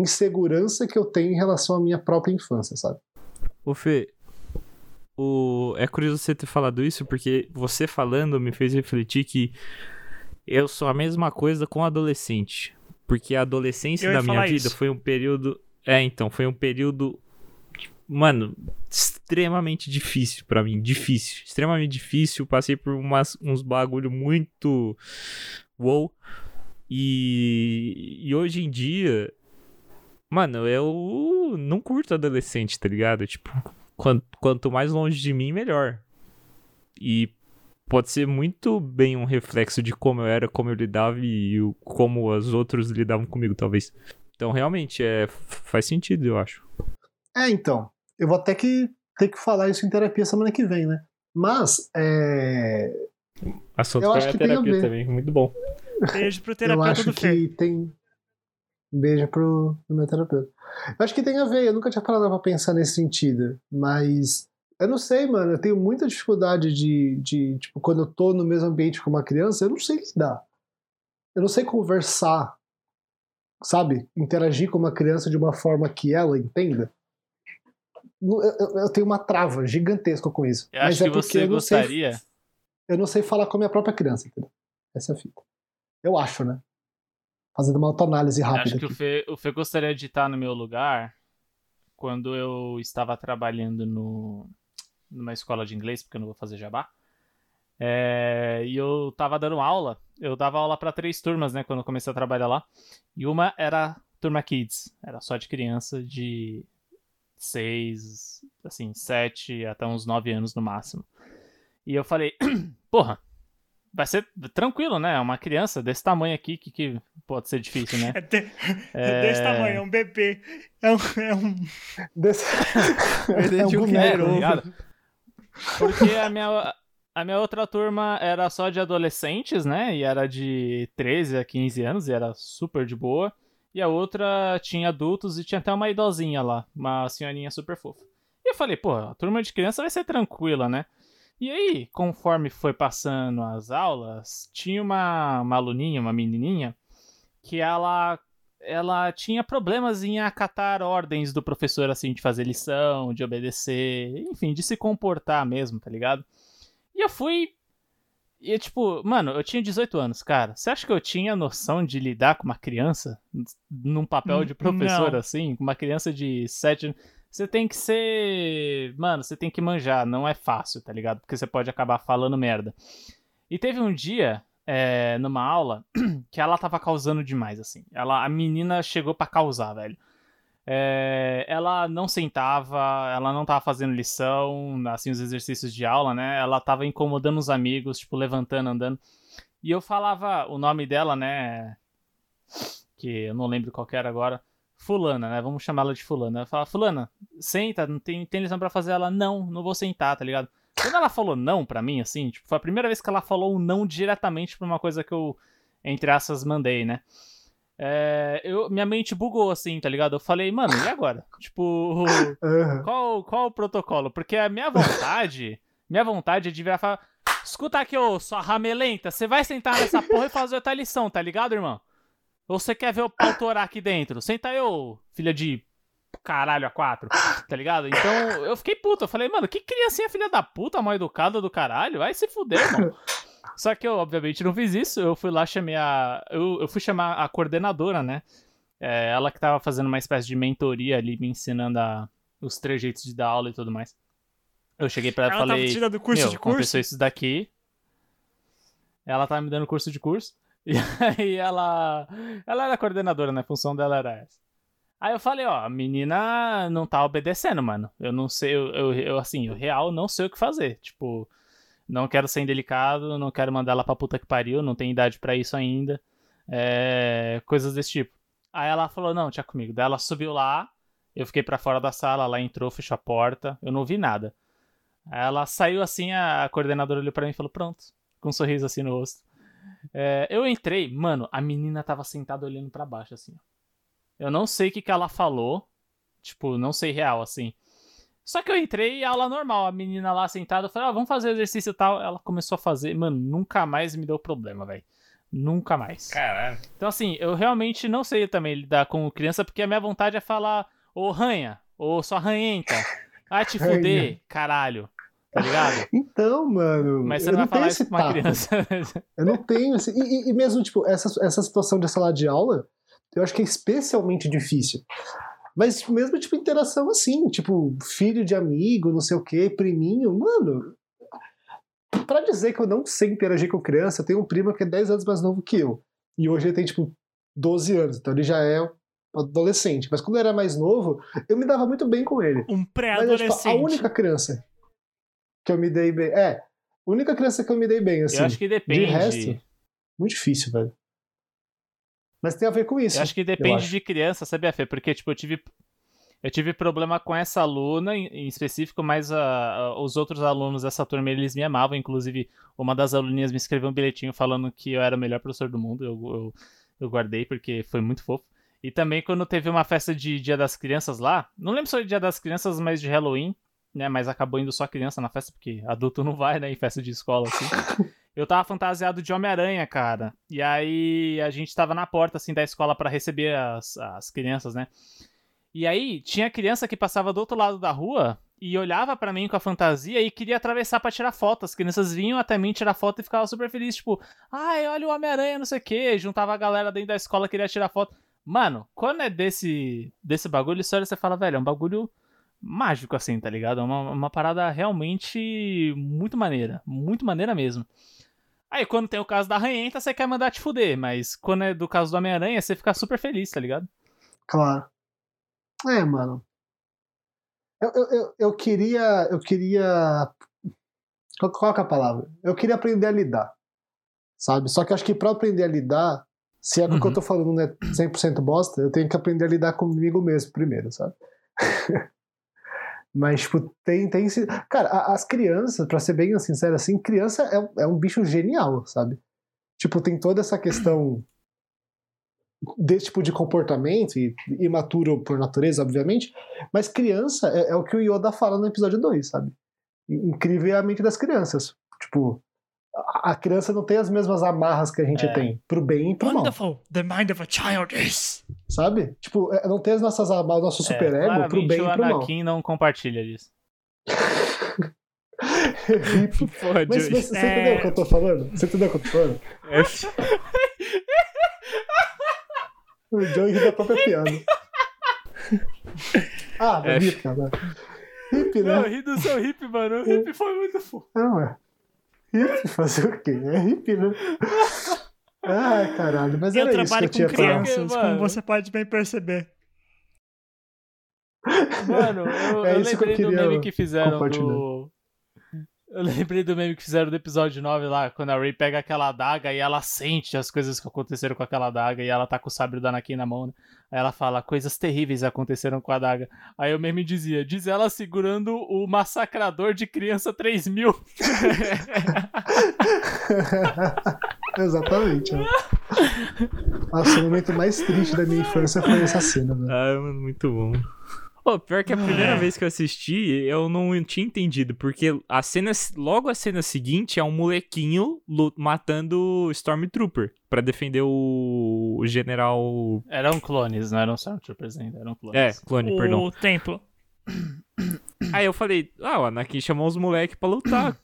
insegurança que eu tenho em relação à minha própria infância, sabe? Ô Fê, o... é curioso você ter falado isso, porque você falando me fez refletir que eu sou a mesma coisa com adolescente. Porque a adolescência da minha vida isso. foi um período. É, então, foi um período mano, extremamente difícil para mim, difícil, extremamente difícil, passei por umas, uns bagulho muito wow. E, e hoje em dia, mano, eu não curto adolescente, tá ligado? Tipo, quanto, quanto mais longe de mim, melhor. E pode ser muito bem um reflexo de como eu era, como eu lidava e como os outros lidavam comigo, talvez. Então, realmente, é, faz sentido, eu acho. É, então. Eu vou até que ter que falar isso em terapia semana que vem, né? Mas, é. Assunto para terapia também, muito bom. Beijo pro terapeuta eu acho do que tem. Beijo pro, pro meu terapeuta. Eu acho que tem a ver, eu nunca tinha parado pra pensar nesse sentido, mas eu não sei, mano, eu tenho muita dificuldade de, de, tipo, quando eu tô no mesmo ambiente com uma criança, eu não sei lidar. Eu não sei conversar, sabe? Interagir com uma criança de uma forma que ela entenda eu, eu, tenho uma trava gigantesca com isso. Eu mas é porque você eu não gostaria. Sei, eu não sei falar com a minha própria criança, entendeu? Essa é a fita. Eu acho, né? Fazendo uma autoanálise rápida. Acho que o Fê, o Fê gostaria de estar no meu lugar quando eu estava trabalhando no, numa escola de inglês, porque eu não vou fazer jabá. É, e eu tava dando aula. Eu dava aula para três turmas, né, quando eu comecei a trabalhar lá. E uma era turma kids, era só de criança de seis, assim, sete até uns nove anos no máximo. E eu falei, porra, vai ser tranquilo, né? Uma criança desse tamanho aqui, que, que pode ser difícil, né? É, de... é... desse tamanho, é um bebê. É um. É um... Desse... é um de um boneco, Porque a minha, a minha outra turma era só de adolescentes, né? E era de 13 a 15 anos, e era super de boa e a outra tinha adultos e tinha até uma idosinha lá, uma senhorinha super fofa. E eu falei, pô, a turma de criança vai ser tranquila, né? E aí, conforme foi passando as aulas, tinha uma, uma aluninha, uma menininha, que ela ela tinha problemas em acatar ordens do professor, assim, de fazer lição, de obedecer, enfim, de se comportar mesmo, tá ligado? E eu fui e, tipo, mano, eu tinha 18 anos, cara. Você acha que eu tinha noção de lidar com uma criança num papel de professor não. assim? Com uma criança de 7 anos? Você tem que ser. Mano, você tem que manjar. Não é fácil, tá ligado? Porque você pode acabar falando merda. E teve um dia, é, numa aula que ela tava causando demais, assim. Ela, a menina chegou pra causar, velho. É, ela não sentava, ela não tava fazendo lição, assim, os exercícios de aula, né? Ela tava incomodando os amigos, tipo, levantando, andando. E eu falava o nome dela, né? Que eu não lembro qual era agora. Fulana, né? Vamos chamar ela de Fulana. Eu falava, Fulana, senta, não tem, tem lição para fazer. Ela, não, não vou sentar, tá ligado? Quando ela falou não pra mim, assim, tipo, foi a primeira vez que ela falou um não diretamente pra uma coisa que eu, entre aspas, mandei, né? É, eu, minha mente bugou, assim, tá ligado? Eu falei, mano, e agora? tipo, qual, qual o protocolo? Porque a minha vontade, minha vontade é de virar e falar, escuta aqui, ô, sua ramelenta, você vai sentar nessa porra e fazer outra lição, tá ligado, irmão? Ou você quer ver o pau torar aqui dentro? Senta aí, ô, filha de caralho a quatro, tá ligado? Então eu fiquei puto. Eu falei, mano, que criancinha filha da puta, mal educada do caralho? Vai se fuder, mano. Só que eu, obviamente, não fiz isso. Eu fui lá, chamei a. Eu, eu fui chamar a coordenadora, né? É, ela que tava fazendo uma espécie de mentoria ali, me ensinando a, os trejeitos de dar aula e tudo mais. Eu cheguei pra ela e falei. Tava do curso de curso? isso daqui. Ela tava me dando curso de curso. E aí ela. Ela era coordenadora, né? A função dela era essa. Aí eu falei, ó, a menina não tá obedecendo, mano. Eu não sei, eu, eu, eu assim, o real não sei o que fazer. Tipo, não quero ser indelicado, não quero mandar ela pra puta que pariu, não tem idade para isso ainda. É, coisas desse tipo. Aí ela falou, não, tinha comigo. Daí ela subiu lá, eu fiquei para fora da sala, ela entrou, fechou a porta, eu não vi nada. Aí ela saiu assim, a coordenadora olhou pra mim e falou, pronto, com um sorriso assim no rosto. É, eu entrei, mano, a menina tava sentada olhando para baixo, assim, ó. Eu não sei o que, que ela falou. Tipo, não sei real, assim. Só que eu entrei e aula normal, a menina lá sentada, eu falei, ah, vamos fazer exercício e tal. Ela começou a fazer, mano, nunca mais me deu problema, velho. Nunca mais. Caralho. Então, assim, eu realmente não sei também lidar com criança, porque a minha vontade é falar, ô ranha, ô sua ranhenta, ah, te fuder, caralho. Tá ligado? Então, mano. Mas você não vai falar isso pra uma criança. eu não tenho. Assim, e, e, mesmo, tipo, essa, essa situação de sala de aula, eu acho que é especialmente difícil. Mas mesmo, tipo, interação assim, tipo, filho de amigo, não sei o quê, priminho, mano. Pra dizer que eu não sei interagir com criança, eu tenho um primo que é 10 anos mais novo que eu. E hoje ele tem, tipo, 12 anos, então ele já é adolescente. Mas quando ele era mais novo, eu me dava muito bem com ele. Um pré-adolescente. Tipo, a única criança que eu me dei bem. É, a única criança que eu me dei bem, assim. Eu acho que depende. De resto, muito difícil, velho. Mas tem a ver com isso. Eu acho que depende de criança, sabia, Fê? Porque, tipo, eu tive. Eu tive problema com essa aluna em, específico, mas uh, uh, os outros alunos dessa turma, eles me amavam. Inclusive, uma das aluninhas me escreveu um bilhetinho falando que eu era o melhor professor do mundo. Eu, eu, eu guardei porque foi muito fofo. E também quando teve uma festa de Dia das Crianças lá, não lembro se foi Dia das Crianças, mas de Halloween, né? Mas acabou indo só criança na festa, porque adulto não vai, né? Em festa de escola, assim. Eu tava fantasiado de Homem-Aranha, cara. E aí a gente tava na porta, assim, da escola para receber as, as crianças, né? E aí tinha criança que passava do outro lado da rua e olhava para mim com a fantasia e queria atravessar para tirar foto. As crianças vinham até mim tirar foto e ficava super feliz, tipo, ai, olha o Homem-Aranha, não sei o quê. Juntava a galera dentro da escola, queria tirar foto. Mano, quando é desse, desse bagulho, você fala, velho, é um bagulho mágico, assim, tá ligado? É uma, uma parada realmente muito maneira. Muito maneira mesmo. Aí quando tem o caso da ranhenta, você quer mandar te fuder, mas quando é do caso do Homem-Aranha, você fica super feliz, tá ligado? Claro. É, mano. Eu, eu, eu, eu queria. Eu queria. Qual, qual é a palavra? Eu queria aprender a lidar. Sabe? Só que acho que pra aprender a lidar, se é o uhum. que eu uhum. tô falando não é 100% bosta, eu tenho que aprender a lidar comigo mesmo primeiro, sabe? Mas, tipo, tem. tem Cara, as crianças, pra ser bem sincero assim, criança é, é um bicho genial, sabe? Tipo, tem toda essa questão desse tipo de comportamento, e imaturo por natureza, obviamente, mas criança é, é o que o Yoda fala no episódio 2, sabe? Incrível é a mente das crianças. Tipo, a criança não tem as mesmas amarras que a gente é. tem, pro bem e pro Wonderful. mal. The mind of a child is. Sabe? Tipo, é, não tem as nossas amarras, o nosso é, super ego pro bem e pro mal. o Anakin não compartilha disso. Porra, mas, mas você é... entendeu o que eu tô falando? Você entendeu o que eu tô falando? É. o Joey ri da própria piada. ah, é. hip, cara. Hip, né? Não, ri do seu hip, mano. O hip foi muito fofo. Não, é. Hippie fazer o quê? É hippie, né? Ai, caralho, mas Eu era isso que eu tinha com pra... crianças, como Mano. você pode bem perceber. Mano, eu, É eu isso que eu lembrei do queria meme que fizeram do. Eu lembrei do meme que fizeram do episódio 9 lá, quando a Ray pega aquela adaga e ela sente as coisas que aconteceram com aquela adaga e ela tá com o sabre do Anakin na mão, né? Aí ela fala, coisas terríveis aconteceram com a adaga. Aí o meme dizia, diz ela segurando o massacrador de criança 3000. Exatamente. Nossa, o momento mais triste da minha infância foi essa cena. Ah, mano, muito bom. Ô, pior que a primeira É. vez que eu assisti, eu não tinha entendido, porque a cena, logo a cena seguinte é um molequinho matando o Stormtrooper pra defender o, o general. Eram clones, não eram Stormtroopers ainda, eram clones. É, clone, perdão. O templo. Aí eu falei, ah, o Anakin chamou os moleques pra lutar.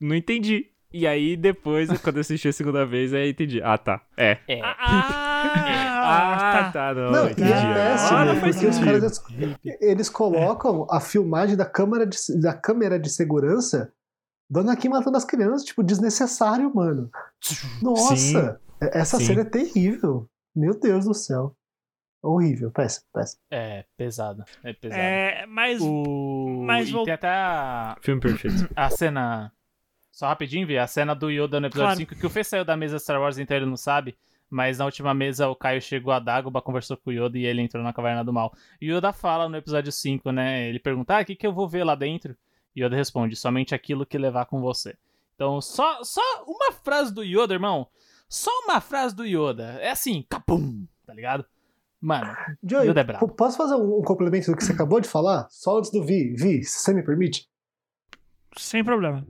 não entendi. E aí depois, quando eu assisti a segunda vez, aí eu entendi. Ah, tá. É. É. Ah, Ah, tá, não, Não, e entendi. é péssimo, faz porque os caras eles colocam a filmagem da câmera de, da câmera de segurança do Anakin matando as crianças, tipo, desnecessário, mano. Nossa, Sim. essa Sim. cena é terrível. Meu Deus do céu. Horrível, péssimo, péssimo. É, pesado. É pesado. É, mas O... Mas e vol- tem até a, Filme perfeito. a cena. Só rapidinho, Vi, a cena do Yoda no episódio Claro. 5, que o Fê saiu da mesa Star Wars, então ele não sabe. Mas na última mesa o Caio chegou a Dagobah, conversou com o Yoda e ele entrou na Caverna do Mal. E o Yoda fala no episódio 5, né? Ele pergunta: Ah, o que, que eu vou ver lá dentro? E Yoda responde: Somente aquilo que levar com você. Então, só, só uma frase do Yoda, irmão. Só uma frase do Yoda. É assim, capum, tá ligado? Mano, Joey, Yoda é brabo. po- posso fazer um, um complemento do que você acabou de falar? Só antes do Vi. Vi, se você me permite? sem problema.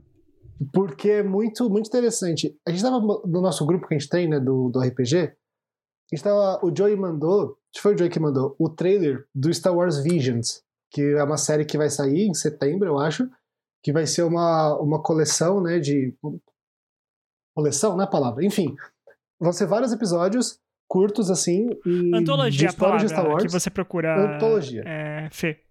Porque é muito, muito interessante. A gente tava no nosso grupo que a gente tem, né, do, do RPG. A gente tava, o Joey mandou, acho que foi o Joey que mandou, o trailer do Star Wars Visions, que é uma série que vai sair em setembro, eu acho, que vai ser uma, uma coleção, né, de... Coleção, não é a palavra? Enfim, vão ser vários episódios curtos, assim, e de Antologia, é a história de Star Wars. que você procura. Antologia. É, Fê.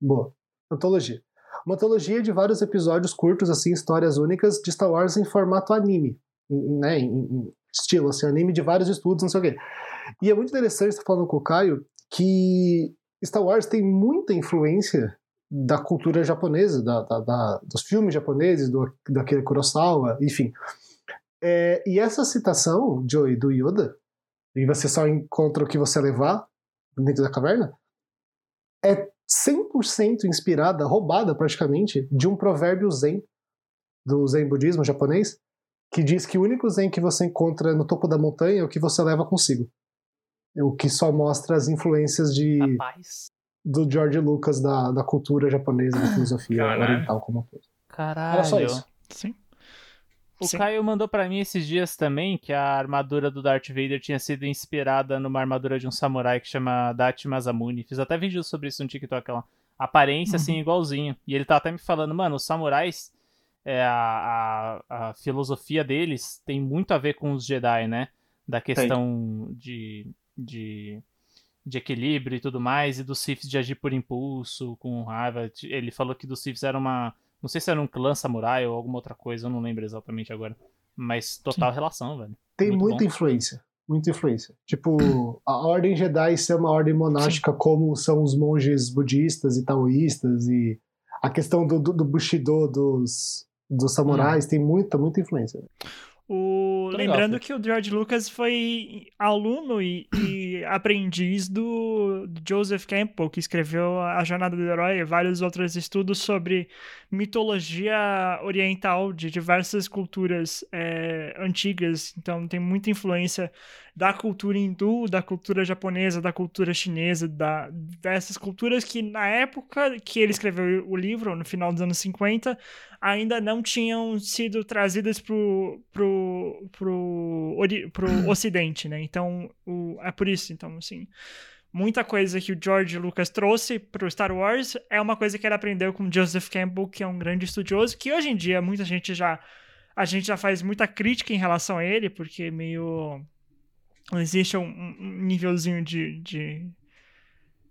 Boa. Antologia. Uma antologia de vários episódios curtos, assim, histórias únicas de Star Wars em formato anime. Em, né, em, estilo, assim, anime de vários estudos, não sei o quê. E é muito interessante estar falando com o Caio que Star Wars tem muita influência da cultura japonesa, da, da- da- dos filmes japoneses, do, daquele Kurosawa, enfim. É, e essa citação, Joey, do Yoda, e você só encontra o que você levar dentro da caverna, é 100% inspirada, roubada praticamente, de um provérbio zen, do zen budismo japonês, que diz que o único zen que você encontra no topo da montanha é o que você leva consigo. É o que só mostra as influências de, rapaz. do George Lucas da, da cultura japonesa, da filosofia Caralho. oriental como um todo. Caralho. Era só isso. Sim. O Sim. Caio mandou pra mim esses dias também que a armadura do Darth Vader tinha sido inspirada numa armadura de um samurai que chama Dachi Masamune. Fiz até vídeo sobre isso no TikTok lá. Aparência, assim, igualzinho. E ele tá até me falando, mano, os samurais, é, a, a, a filosofia deles tem muito a ver com os Jedi, né? Da questão de, de, de equilíbrio e tudo mais, e dos Siths de agir por impulso, com raiva. Ele falou que dos Siths era uma não sei se era um clã samurai ou alguma outra coisa, eu não lembro exatamente agora. Mas total relação, velho. Tem Muito muita bom. influência. Muita influência. Tipo, a Ordem Jedi ser uma ordem monástica como são os monges budistas e taoístas e a questão do, do, do Bushido dos, dos samurais tem muita, muita influência. O... Legal, Lembrando que o George Lucas foi aluno e, e aprendiz do do Joseph Campbell, que escreveu A Jornada do Herói e vários outros estudos sobre mitologia oriental de diversas culturas é, antigas. Então tem muita influência da cultura hindu, da cultura japonesa, da cultura chinesa, da, dessas culturas que na época que ele escreveu o livro, no final dos anos 50, ainda não tinham sido trazidas pro, pro, pro, pro ocidente, né? Então, o, é por isso, então, assim, muita coisa que o George Lucas trouxe pro Star Wars é uma coisa que ele aprendeu com Joseph Campbell, que é um grande estudioso, que hoje em dia muita gente já a gente já faz muita crítica em relação a ele, porque meio existe um, um nívelzinho de, de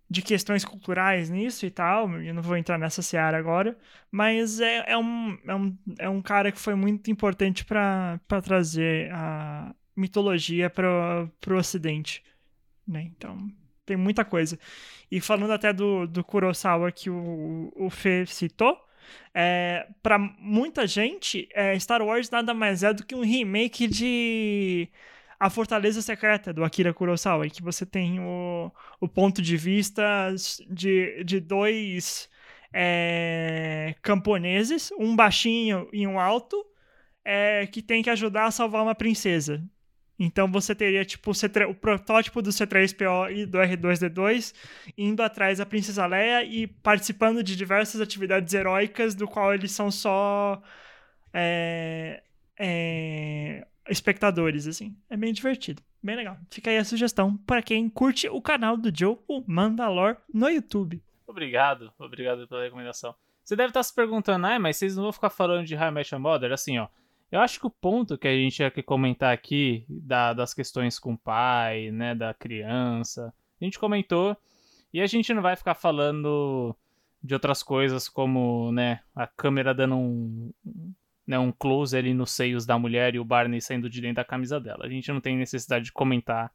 de questões culturais nisso e tal, eu não vou entrar nessa seara agora, mas é, é, um, é, um, é um cara que foi muito importante para trazer a, mitologia pro, pro ocidente, né? Então, tem muita coisa. E falando até do, do Kurosawa que o, o Fê citou, é, para muita gente, é, Star Wars nada mais é do que um remake de A Fortaleza Secreta, do Akira Kurosawa, em que você tem o, o ponto de vista de, de dois é, camponeses, um baixinho e um alto, é, que tem que ajudar a salvar uma princesa. Então você teria tipo o, C3, o protótipo do C3PO e do R2D2 indo atrás da Princesa Leia e participando de diversas atividades heróicas, do qual eles são só é, é, espectadores, assim. É bem divertido, bem legal. Fica aí a sugestão para quem curte o canal do Joe, o Mandalor, no YouTube. Obrigado, obrigado pela recomendação. Você deve estar se perguntando, ah, mas vocês não vão ficar falando de High Match Mother? Assim, ó. Eu acho que o ponto que a gente ia comentar aqui, da, das questões com o pai, né, da criança, a gente comentou, e a gente não vai ficar falando de outras coisas como, né, a câmera dando um, né, um close ali nos seios da mulher e o Barney saindo de dentro da camisa dela. A gente não tem necessidade de comentar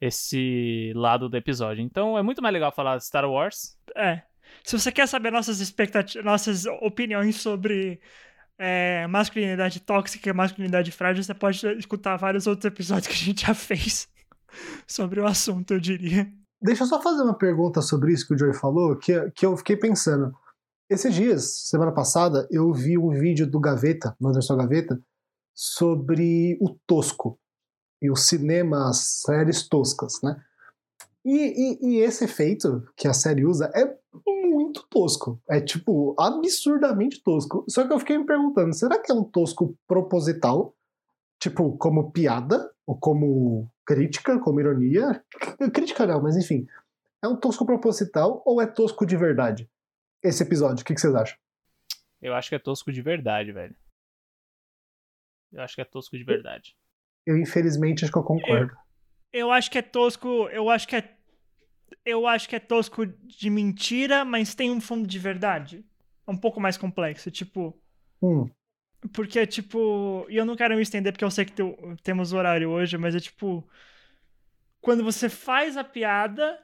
esse lado do episódio. Então é muito mais legal falar de Star Wars. É. Se você quer saber nossas expectativas, nossas opiniões sobre é, masculinidade tóxica e masculinidade frágil, você pode escutar vários outros episódios que a gente já fez sobre o assunto, eu diria. Deixa eu só fazer uma pergunta sobre isso que o Joey falou, que, que eu fiquei pensando. Esses dias, semana passada, eu vi um vídeo do Gaveta, no Anderson Gaveta, sobre o tosco e o cinema, as séries toscas, né? E, e, e, esse efeito que a série usa é muito tosco. É tipo, absurdamente tosco. Só que eu fiquei me perguntando, será que é um tosco proposital? Tipo, como piada? Ou como crítica, como ironia? Crítica não, mas enfim. É um tosco proposital ou é tosco de verdade? Esse episódio, o que, que vocês acham? Eu acho que é tosco de verdade, velho. Eu acho que é tosco de verdade. Eu, infelizmente, acho que eu concordo. Eu, eu acho que é tosco. Eu acho que é eu acho que é tosco de mentira, mas tem um fundo de verdade. É um pouco mais complexo, tipo. Hum. Porque, tipo. E eu não quero me estender porque eu sei que temos horário hoje, mas é tipo. Quando você faz a piada.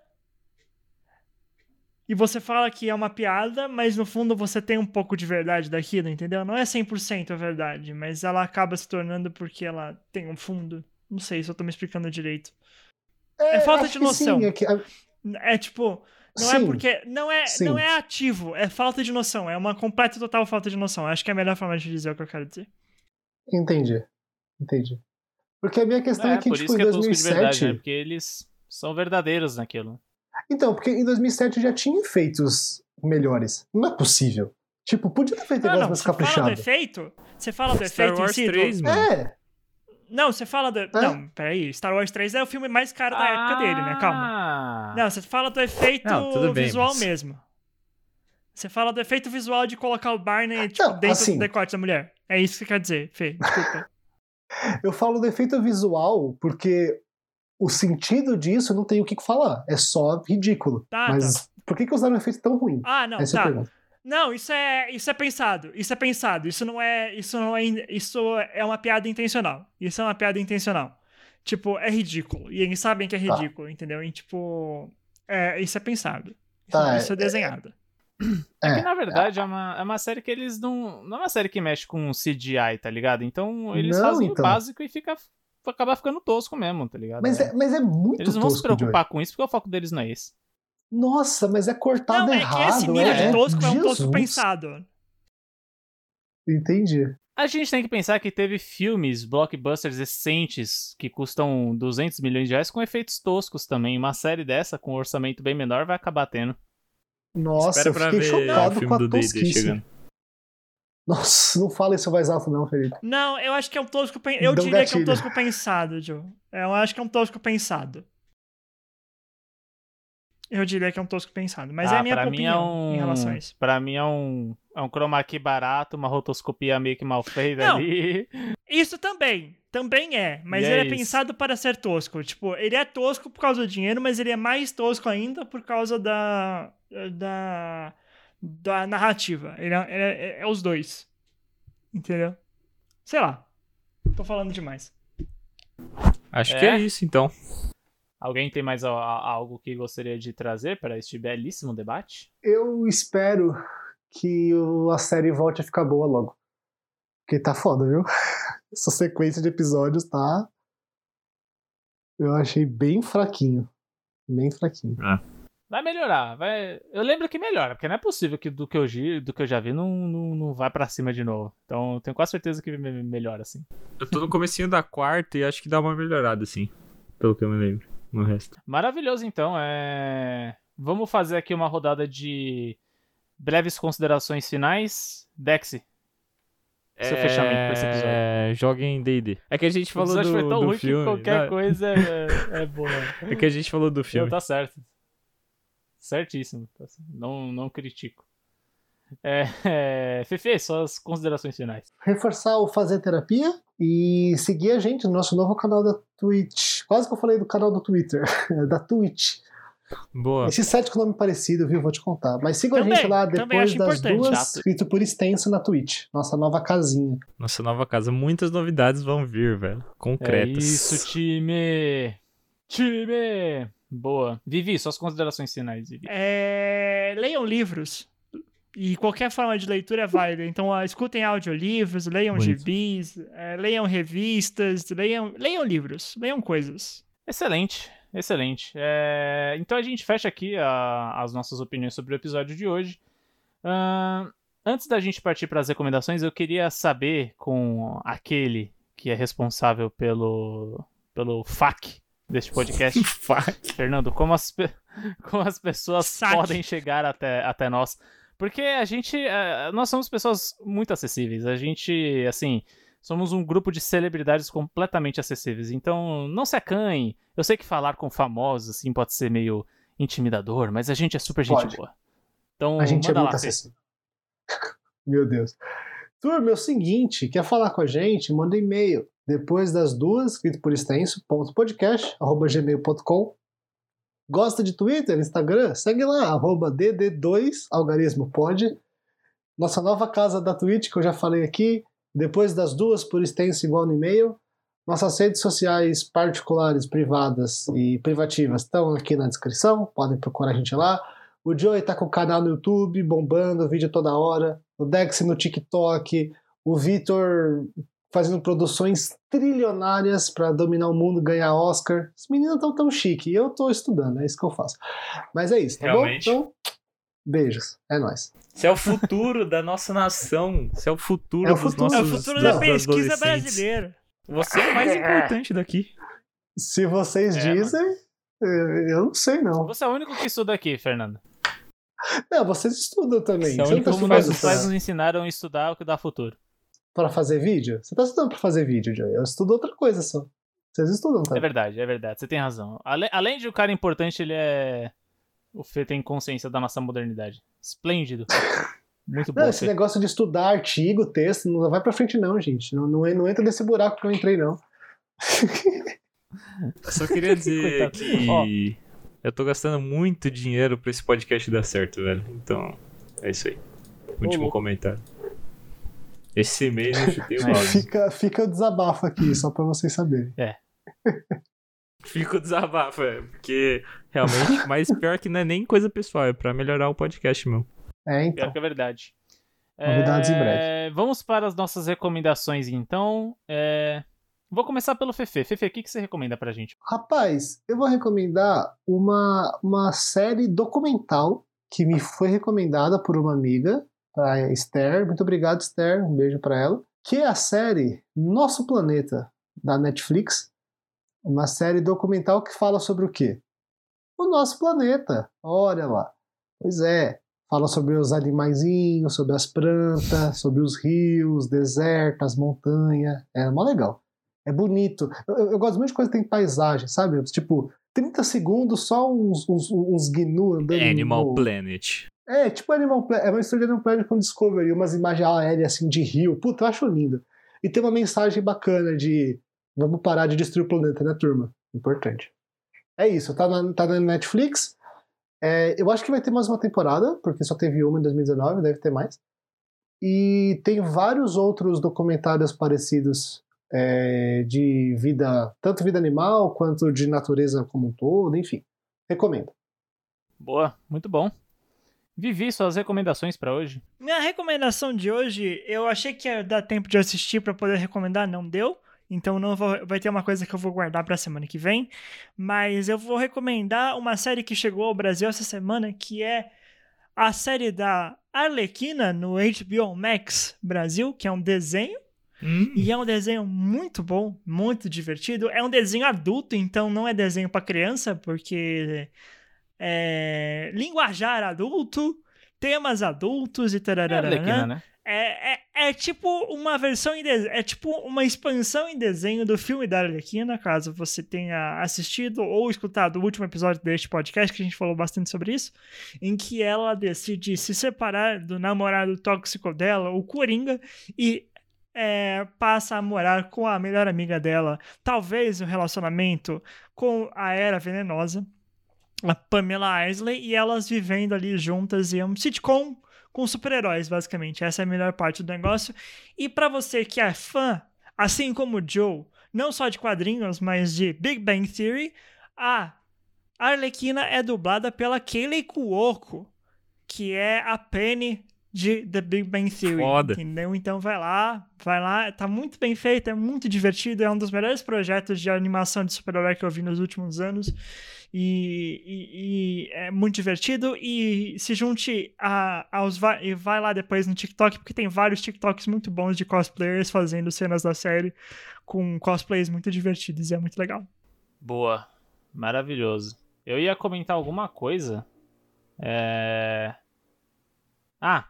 E você fala que é uma piada, mas no fundo você tem um pouco de verdade daquilo, entendeu? Não é 100% a verdade, mas ela acaba se tornando porque ela tem um fundo. Não sei se eu tô me explicando direito. É, é falta de noção. Sim, é que, é tipo, não é Sim. é porque. Não é, não é ativo, é falta de noção. É uma completa e total falta de noção. Acho que é a melhor forma de dizer o que eu quero dizer. Entendi. Entendi. Porque a minha questão é, é que, tipo, em 2007. É verdade, né? Porque eles são verdadeiros naquilo. Então, porque em 2007 já tinha efeitos melhores. Não é possível. Tipo, podia ter feito negócio mais caprichado. Você fala do efeito? Você fala do Star efeito Wars em si? 3, mano. É. Não, você fala do. É? Não, peraí. Star Wars 3 é o filme mais caro da ah. época dele, né? Calma. Ah. Não, você fala do efeito Não, bem, visual mas... mesmo. Você fala do efeito visual de colocar o Barney tipo, Não, dentro assim... do decote da mulher. É isso que você quer dizer, Fê. Desculpa. Eu falo do efeito visual porque o sentido disso não tem o que falar. É só ridículo. Tá, Mas tá. por que, que usaram um efeito tão ruim? Ah, não, Essa tá. É não, isso é, isso é pensado. Isso é pensado. Isso não é, isso não é, isso é uma piada intencional. Isso é uma piada intencional. Tipo, é ridículo. E eles sabem que é tá. ridículo, tá. entendeu? E tipo, é, isso é pensado. Isso, tá, isso é, é desenhado. É, que na verdade é, é, uma, é uma série que eles não. Não é uma série que mexe com CGI, tá ligado? Então eles não, fazem então. o básico e fica. Acaba ficando tosco mesmo, tá ligado? Mas é, mas é muito Eles não vão se preocupar com isso porque o foco deles não é esse. Nossa, mas é cortado não, é errado. Que esse nível é, de tosco é um tosco pensado. Entendi. A gente tem que pensar que teve filmes, blockbusters recentes, que custam 200 milhões de reais com efeitos toscos também. Uma série dessa, com um orçamento bem menor, vai acabar tendo. Nossa, Espera eu fiquei chocado com a tosquice. Nossa, não fala isso mais alto não, Felipe. Não, eu acho que é um tosco... Eu diria gatilho. que é um tosco pensado, Joe. Eu acho que é um tosco pensado. Eu diria que é um tosco pensado. Mas ah, é a minha pra opinião mim é um, em relação a isso. Pra mim é um, é um chroma key barato, uma rotoscopia meio que mal feita Não, ali. Isso também. Também é. Mas e ele é, é pensado para ser tosco. Tipo, ele é tosco por causa do dinheiro, mas ele é mais tosco ainda por causa da. da. Da narrativa. Ele é, é, é os dois. Entendeu? Sei lá. Tô falando demais. Acho que É? é isso, então. Alguém tem mais a- a- algo que gostaria de trazer para este belíssimo debate? Eu espero que o- a série volte a ficar boa logo. Porque tá foda, viu? Essa sequência de episódios tá. Eu achei bem fraquinho. Bem fraquinho. Vai melhorar, vai. Eu lembro que melhora, porque não é possível que do que eu, gi- do que eu já vi não, não, não vai pra cima de novo. Então eu tenho quase certeza que me- melhora, assim. Eu tô no comecinho da quarta e acho que dá uma melhorada, assim. Pelo que eu me lembro. No resto. Maravilhoso, então. É... Vamos fazer aqui uma rodada de breves considerações finais. Dexy, Seu fechamento pra esse episódio. É, joguem D&D. É que a gente falou do, foi tão do ruim filme. que qualquer né? coisa é, é boa. É que a gente falou do Não, filme. tá certo. Certíssimo. tá. Não, não critico. É, é... Fefe, suas considerações finais. Reforçar o Fazer Terapia e seguir a gente no nosso novo canal da Twitch. Quase que eu falei do canal do Twitter. da Twitch. Boa. Esse site com nome parecido, viu? Vou te contar. Mas sigam a Também, gente lá depois das duas, Chato. escrito por extenso na Twitch. Nossa nova casinha. Nossa nova casa. Muitas novidades vão vir, velho. Concretas. É isso, time! Time! Boa. Vivi, suas considerações finais, Vivi. É, leiam livros. E qualquer forma de leitura é válida. Então, ó, escutem audiolivros, leiam Bonito. gibis, é, leiam revistas, leiam, leiam livros, leiam coisas. Excelente, excelente. É, Então a gente fecha aqui a- as nossas opiniões sobre o episódio de hoje. Ahn, Antes da gente partir para as recomendações, eu queria saber com aquele que é responsável pelo, pelo FAQ deste podcast, Fernando, como as, como as pessoas Saque. podem chegar até, até nós. Porque a gente, eh, nós somos pessoas muito acessíveis. A gente, assim, somos um grupo de celebridades completamente acessíveis. Então, não se acanhe. Eu sei que falar com famosos, assim, pode ser meio intimidador, mas a gente é super gente Pode. boa. Então, A gente é muito lá, acessível. Meu Deus. Turma, é o seguinte, quer falar com a gente? Manda e-mail. Depois das duas, escrito por extenso, podcast, arroba gmail.com. Gosta de Twitter, Instagram? Segue lá, arroba dd2 algarismo pode. Nossa nova casa da Twitch, que eu já falei aqui. Depois das duas, por extenso, igual no e-mail. Nossas redes sociais particulares, privadas e privativas estão aqui na descrição. Podem procurar a gente lá. O Joey tá com o canal no YouTube, bombando, vídeo toda hora. O Dex no TikTok. O Vitor fazendo produções trilionárias para dominar o mundo, ganhar Oscar. Os meninos estão tão chique. E eu tô estudando, é isso que eu faço. Mas é isso, tá Realmente. bom? Então, beijos. É nóis. Isso é o futuro da nossa nação. Isso é o futuro É o dos futuro. nossos É o futuro da pesquisa brasileira. Você é o mais importante daqui. Se vocês É, dizem, eu eu não sei não. Você é o único que estuda aqui, Fernando. Não, vocês estudam também. Você é o único tá Como que nossos pais nos ensinaram a estudar o que dá futuro. Pra fazer vídeo? Você tá estudando pra fazer vídeo, Joey. Eu estudo outra coisa só. Vocês estudam É também. verdade, é verdade. Você tem razão. Ale- além de o cara importante, ele é. O Fê tem consciência da nossa modernidade. Esplêndido. Muito bom. Não, esse Fê. negócio de estudar artigo, texto, não vai pra frente não, gente. Não, não, não entra nesse buraco que eu entrei, não. Eu só queria dizer que eu tô gastando muito dinheiro pra esse podcast dar certo, velho. Então, é isso aí. Último louco. comentário. Esse mês eu chutei o É. balde. Fica, fica o desabafo aqui, só pra vocês saberem. Fica o desabafo, é, porque realmente, mas pior que não é nem coisa pessoal, é pra melhorar o podcast, meu. É, Pior então. que é verdade. Novidades em É, Vamos para as nossas recomendações, então. É, Vou começar pelo Fefe. Fefe, o que que você recomenda pra gente? Rapaz, eu vou recomendar uma, uma série documental que me foi recomendada por uma amiga, a Esther. Muito obrigado, Esther. Um beijo pra ela. Que é a série Nosso Planeta, da Netflix. Uma série documental que fala sobre o quê? O nosso planeta. Olha lá. Pois é. Fala sobre os animaizinhos, sobre as plantas, sobre os rios, deserto, as montanhas. É mó legal. É bonito. Eu- eu gosto muito de coisa que tem paisagem, sabe? Tipo, 30 segundos só uns, uns, uns gnu andando. Animal no... Planet. É, tipo Animal Planet. É uma história de Animal Planet com Discovery, umas imagens aéreas assim de rio. Puta, eu acho lindo. E tem uma mensagem bacana de vamos parar de destruir o planeta, né, turma? Importante. É isso, tá na, tá na Netflix. É, eu acho que vai ter mais uma temporada, porque só teve uma em 2019, deve ter mais. E tem vários outros documentários parecidos é, de vida, tanto vida animal quanto de natureza como um todo, enfim. Recomendo. Boa, muito bom. Vivi, suas recomendações para hoje? Minha recomendação de hoje, eu achei que ia dar tempo de assistir para poder recomendar, não deu. Então não vou, vai ter uma coisa que eu vou guardar para semana que vem, mas eu vou recomendar uma série que chegou ao Brasil essa semana, que é a série da Arlequina no HBO Max Brasil, que é um desenho Hum. e é um desenho muito bom, muito divertido. É um desenho adulto, então não é desenho para criança, porque é linguajar adulto, temas adultos e É tararara. Arlequina, né? É, é, é tipo uma versão em desenho, é tipo uma expansão em desenho do filme da Arlequina, caso você tenha assistido ou escutado o último episódio deste podcast, que a gente falou bastante sobre isso, em que ela decide se separar do namorado tóxico dela, o Coringa, e é, passa a morar com a melhor amiga dela, talvez um relacionamento com a Era Venenosa, a Pamela Isley, e elas vivendo ali juntas em um sitcom com super-heróis, basicamente. Essa é a melhor parte do negócio. E pra você que é fã, assim como o Joe, não só de quadrinhos, mas de Big Bang Theory, a Arlequina é dublada pela Kayleigh Cuoco, que é a Penny de The Big Bang Theory. Foda. Entendeu? Então vai lá, vai lá. Tá muito bem feito, é muito divertido. É um dos melhores projetos de animação de super-herói que eu vi nos últimos anos. E, e- e é muito divertido. E se junte a, aos. va- E vai lá depois no TikTok, porque tem vários TikToks muito bons de cosplayers fazendo cenas da série com cosplays muito divertidos e é muito legal. Boa. Maravilhoso. Eu ia comentar alguma coisa. É. Ah,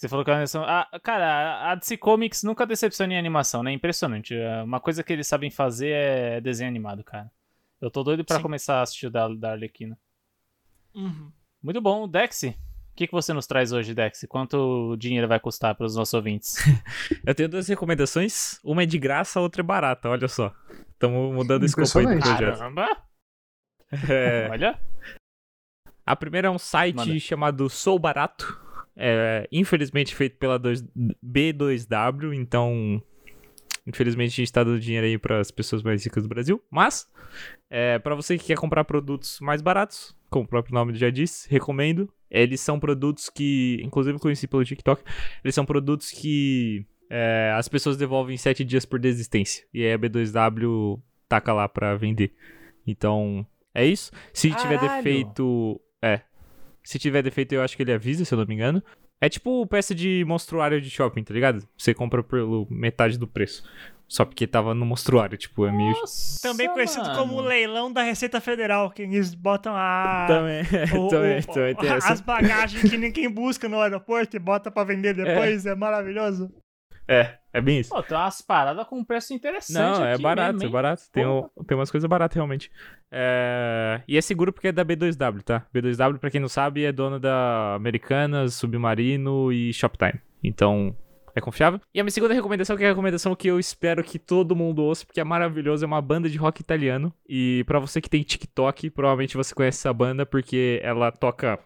você falou que a animação. Ah, cara, a DC Comics nunca decepciona em animação, né? Impressionante. É, Uma coisa que eles sabem fazer é desenho animado, cara. Eu tô doido pra Sim. começar a assistir o da, da Arlequina. Muito bom. Dexy, o que, que você nos traz hoje, Dexy? Quanto dinheiro vai custar para os nossos ouvintes? Eu tenho duas recomendações. Uma é de graça, a outra é barata, olha só. Estamos mudando o escopo aí do projeto. Caramba! É, Olha. a primeira é um site Manda. chamado Sou Barato. É, infelizmente feito pela dois- B2W, então. Infelizmente a gente tá dando dinheiro aí para as pessoas mais ricas do Brasil. Mas, é, para você que quer comprar produtos mais baratos, como o próprio nome já diz, recomendo. Eles são produtos que, inclusive eu conheci pelo TikTok, eles são produtos que é, as pessoas devolvem em 7 dias por desistência. E aí a B2W taca lá pra vender. Então, é isso. Se tiver Caralho! defeito. É. Se tiver defeito, eu acho que ele avisa, se eu não me engano. É tipo peça de monstruário de shopping, tá ligado? Você compra pelo metade do preço. Só porque tava no monstruário, tipo, é meio. Nossa, Também conhecido mano. como o leilão da Receita Federal, que eles botam a. Também, o- também, o- também tem essa. as bagagens que ninguém busca no aeroporto e bota pra vender depois, é, maravilhoso. É, é bem isso. Pô, tem umas paradas com um preço interessante Não, é aqui barato, mesmo, é barato. Tem, tem umas coisas baratas, realmente. É, E é seguro porque é da B2W, tá? B2W, pra quem não sabe, é dona da Americanas, Submarino e Shoptime. Então, é confiável. E a minha segunda recomendação, que é a recomendação que eu espero que todo mundo ouça, porque é maravilhoso, é uma banda de rock italiano. E pra você que tem TikTok, provavelmente você conhece essa banda, porque ela toca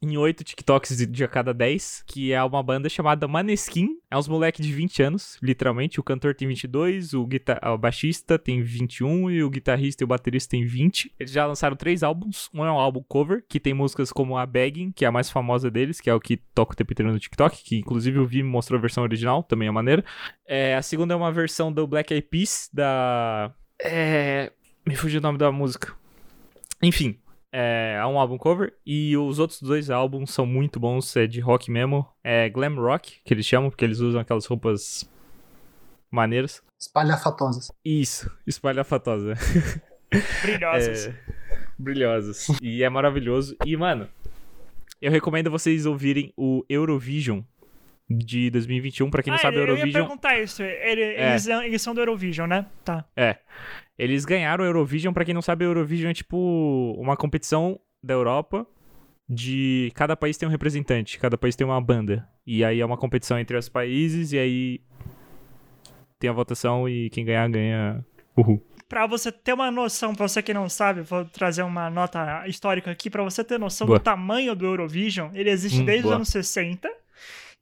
em 8 TikToks de- a cada 10, que é uma banda chamada Maneskin. É uns moleque de 20 anos, literalmente. O cantor tem 22, o, guitar... o baixista tem 21 e o guitarrista e o baterista tem 20. Eles já lançaram três álbuns. Um é um álbum cover, que tem músicas como a Begging, que é a mais famosa deles, que é o que toca o tempo inteiro no TikTok, que inclusive eu vi mostrou a versão original, também é maneira. É, a segunda é uma versão do Black Eyed Peas, da... É... Me fugiu o nome da música. Enfim, é, é um álbum cover e os outros dois álbuns são muito bons, é de rock mesmo. É glam rock, que eles chamam, porque eles usam aquelas roupas maneiras. Espalhafatosas. Isso, espalhafatosa. Brilhosos. É, brilhosos. E é maravilhoso. E, mano, eu recomendo vocês ouvirem o Eurovision de 2021. Pra quem não ah, sabe, o eu ia Eurovision. perguntar isso. Ele- É. eles, eles são do Eurovision, né? Tá. É. Eles ganharam o Eurovision. Pra quem não sabe, o Eurovision é tipo uma competição da Europa. De cada país tem um representante, cada país tem uma banda. E aí é uma competição entre os países, e aí tem a votação e quem ganhar, ganha. Uhul. Pra você ter uma noção, pra você que não sabe, vou trazer uma nota histórica aqui, pra você ter noção Boa. do tamanho do Eurovision. Ele existe Hum, desde boa. os anos 60.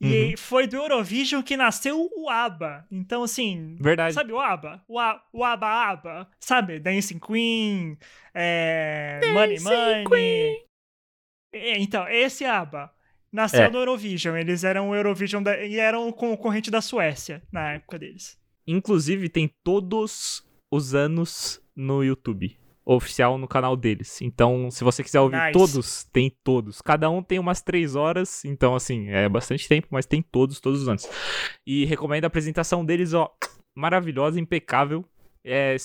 E Uhum. foi do Eurovision que nasceu o ABBA. Então, assim, Verdade. sabe o ABBA? O, A, o ABBA ABBA, sabe? Dancing Queen, é, Money Money. É, então, esse ABBA nasceu É. no Eurovision. Eles eram o Eurovision da, e eram o concorrente da Suécia na época deles. Inclusive, tem todos os anos no YouTube. Oficial no canal deles. Então, se você quiser ouvir Nice. todos, tem todos. Cada um tem umas três horas. Então, assim, é bastante tempo, mas tem todos, todos os anos. E recomendo a apresentação deles, ó. Maravilhosa, impecável. É,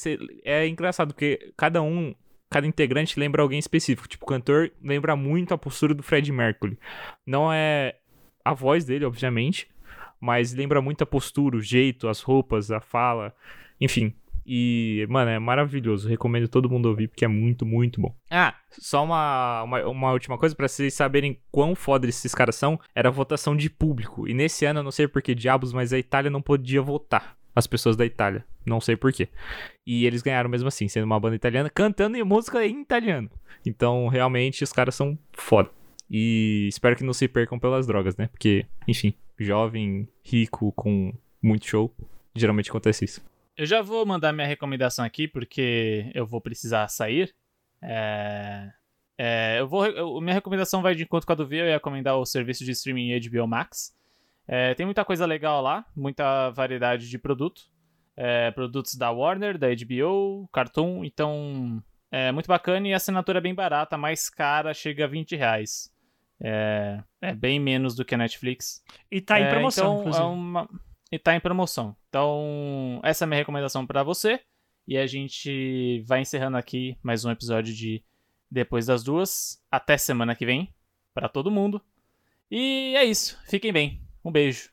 é engraçado, porque cada um, cada integrante lembra alguém específico. Tipo, o cantor lembra muito a postura do Fred Mercury. Não é a voz dele, obviamente, mas lembra muito a postura, o jeito, as roupas, a fala, enfim. E, mano, é maravilhoso. Recomendo todo mundo ouvir, porque é muito, muito bom. Ah, só uma, uma, uma última coisa, pra vocês saberem quão foda esses caras são, era a votação de público. E nesse ano, eu não sei por que diabos, mas a Itália não podia votar. As pessoas da Itália. Não sei por quê. E eles ganharam mesmo assim, sendo uma banda italiana, cantando em música em italiano. Então, realmente, os caras são foda. E espero que não se percam pelas drogas, né? Porque, enfim, jovem, rico, com muito show, geralmente acontece isso. Eu já vou mandar minha recomendação aqui, porque eu vou precisar sair. É... é, eu vou, eu- minha recomendação vai de encontro com a do Via, eu ia recomendar o serviço de streaming HBO Max. É, tem muita coisa legal lá, muita variedade de produto. É, produtos da Warner, da HBO, Cartoon, então é muito bacana e a assinatura é bem barata, mais cara chega a 20 reais. É, é bem menos do que a Netflix. E tá em É, promoção, então, inclusive. é uma- E tá em promoção. Então, essa é a minha recomendação pra você. E a gente vai encerrando aqui mais um episódio de Depois das Duas. Até semana que vem, pra todo mundo. E é isso. Fiquem bem. Um beijo.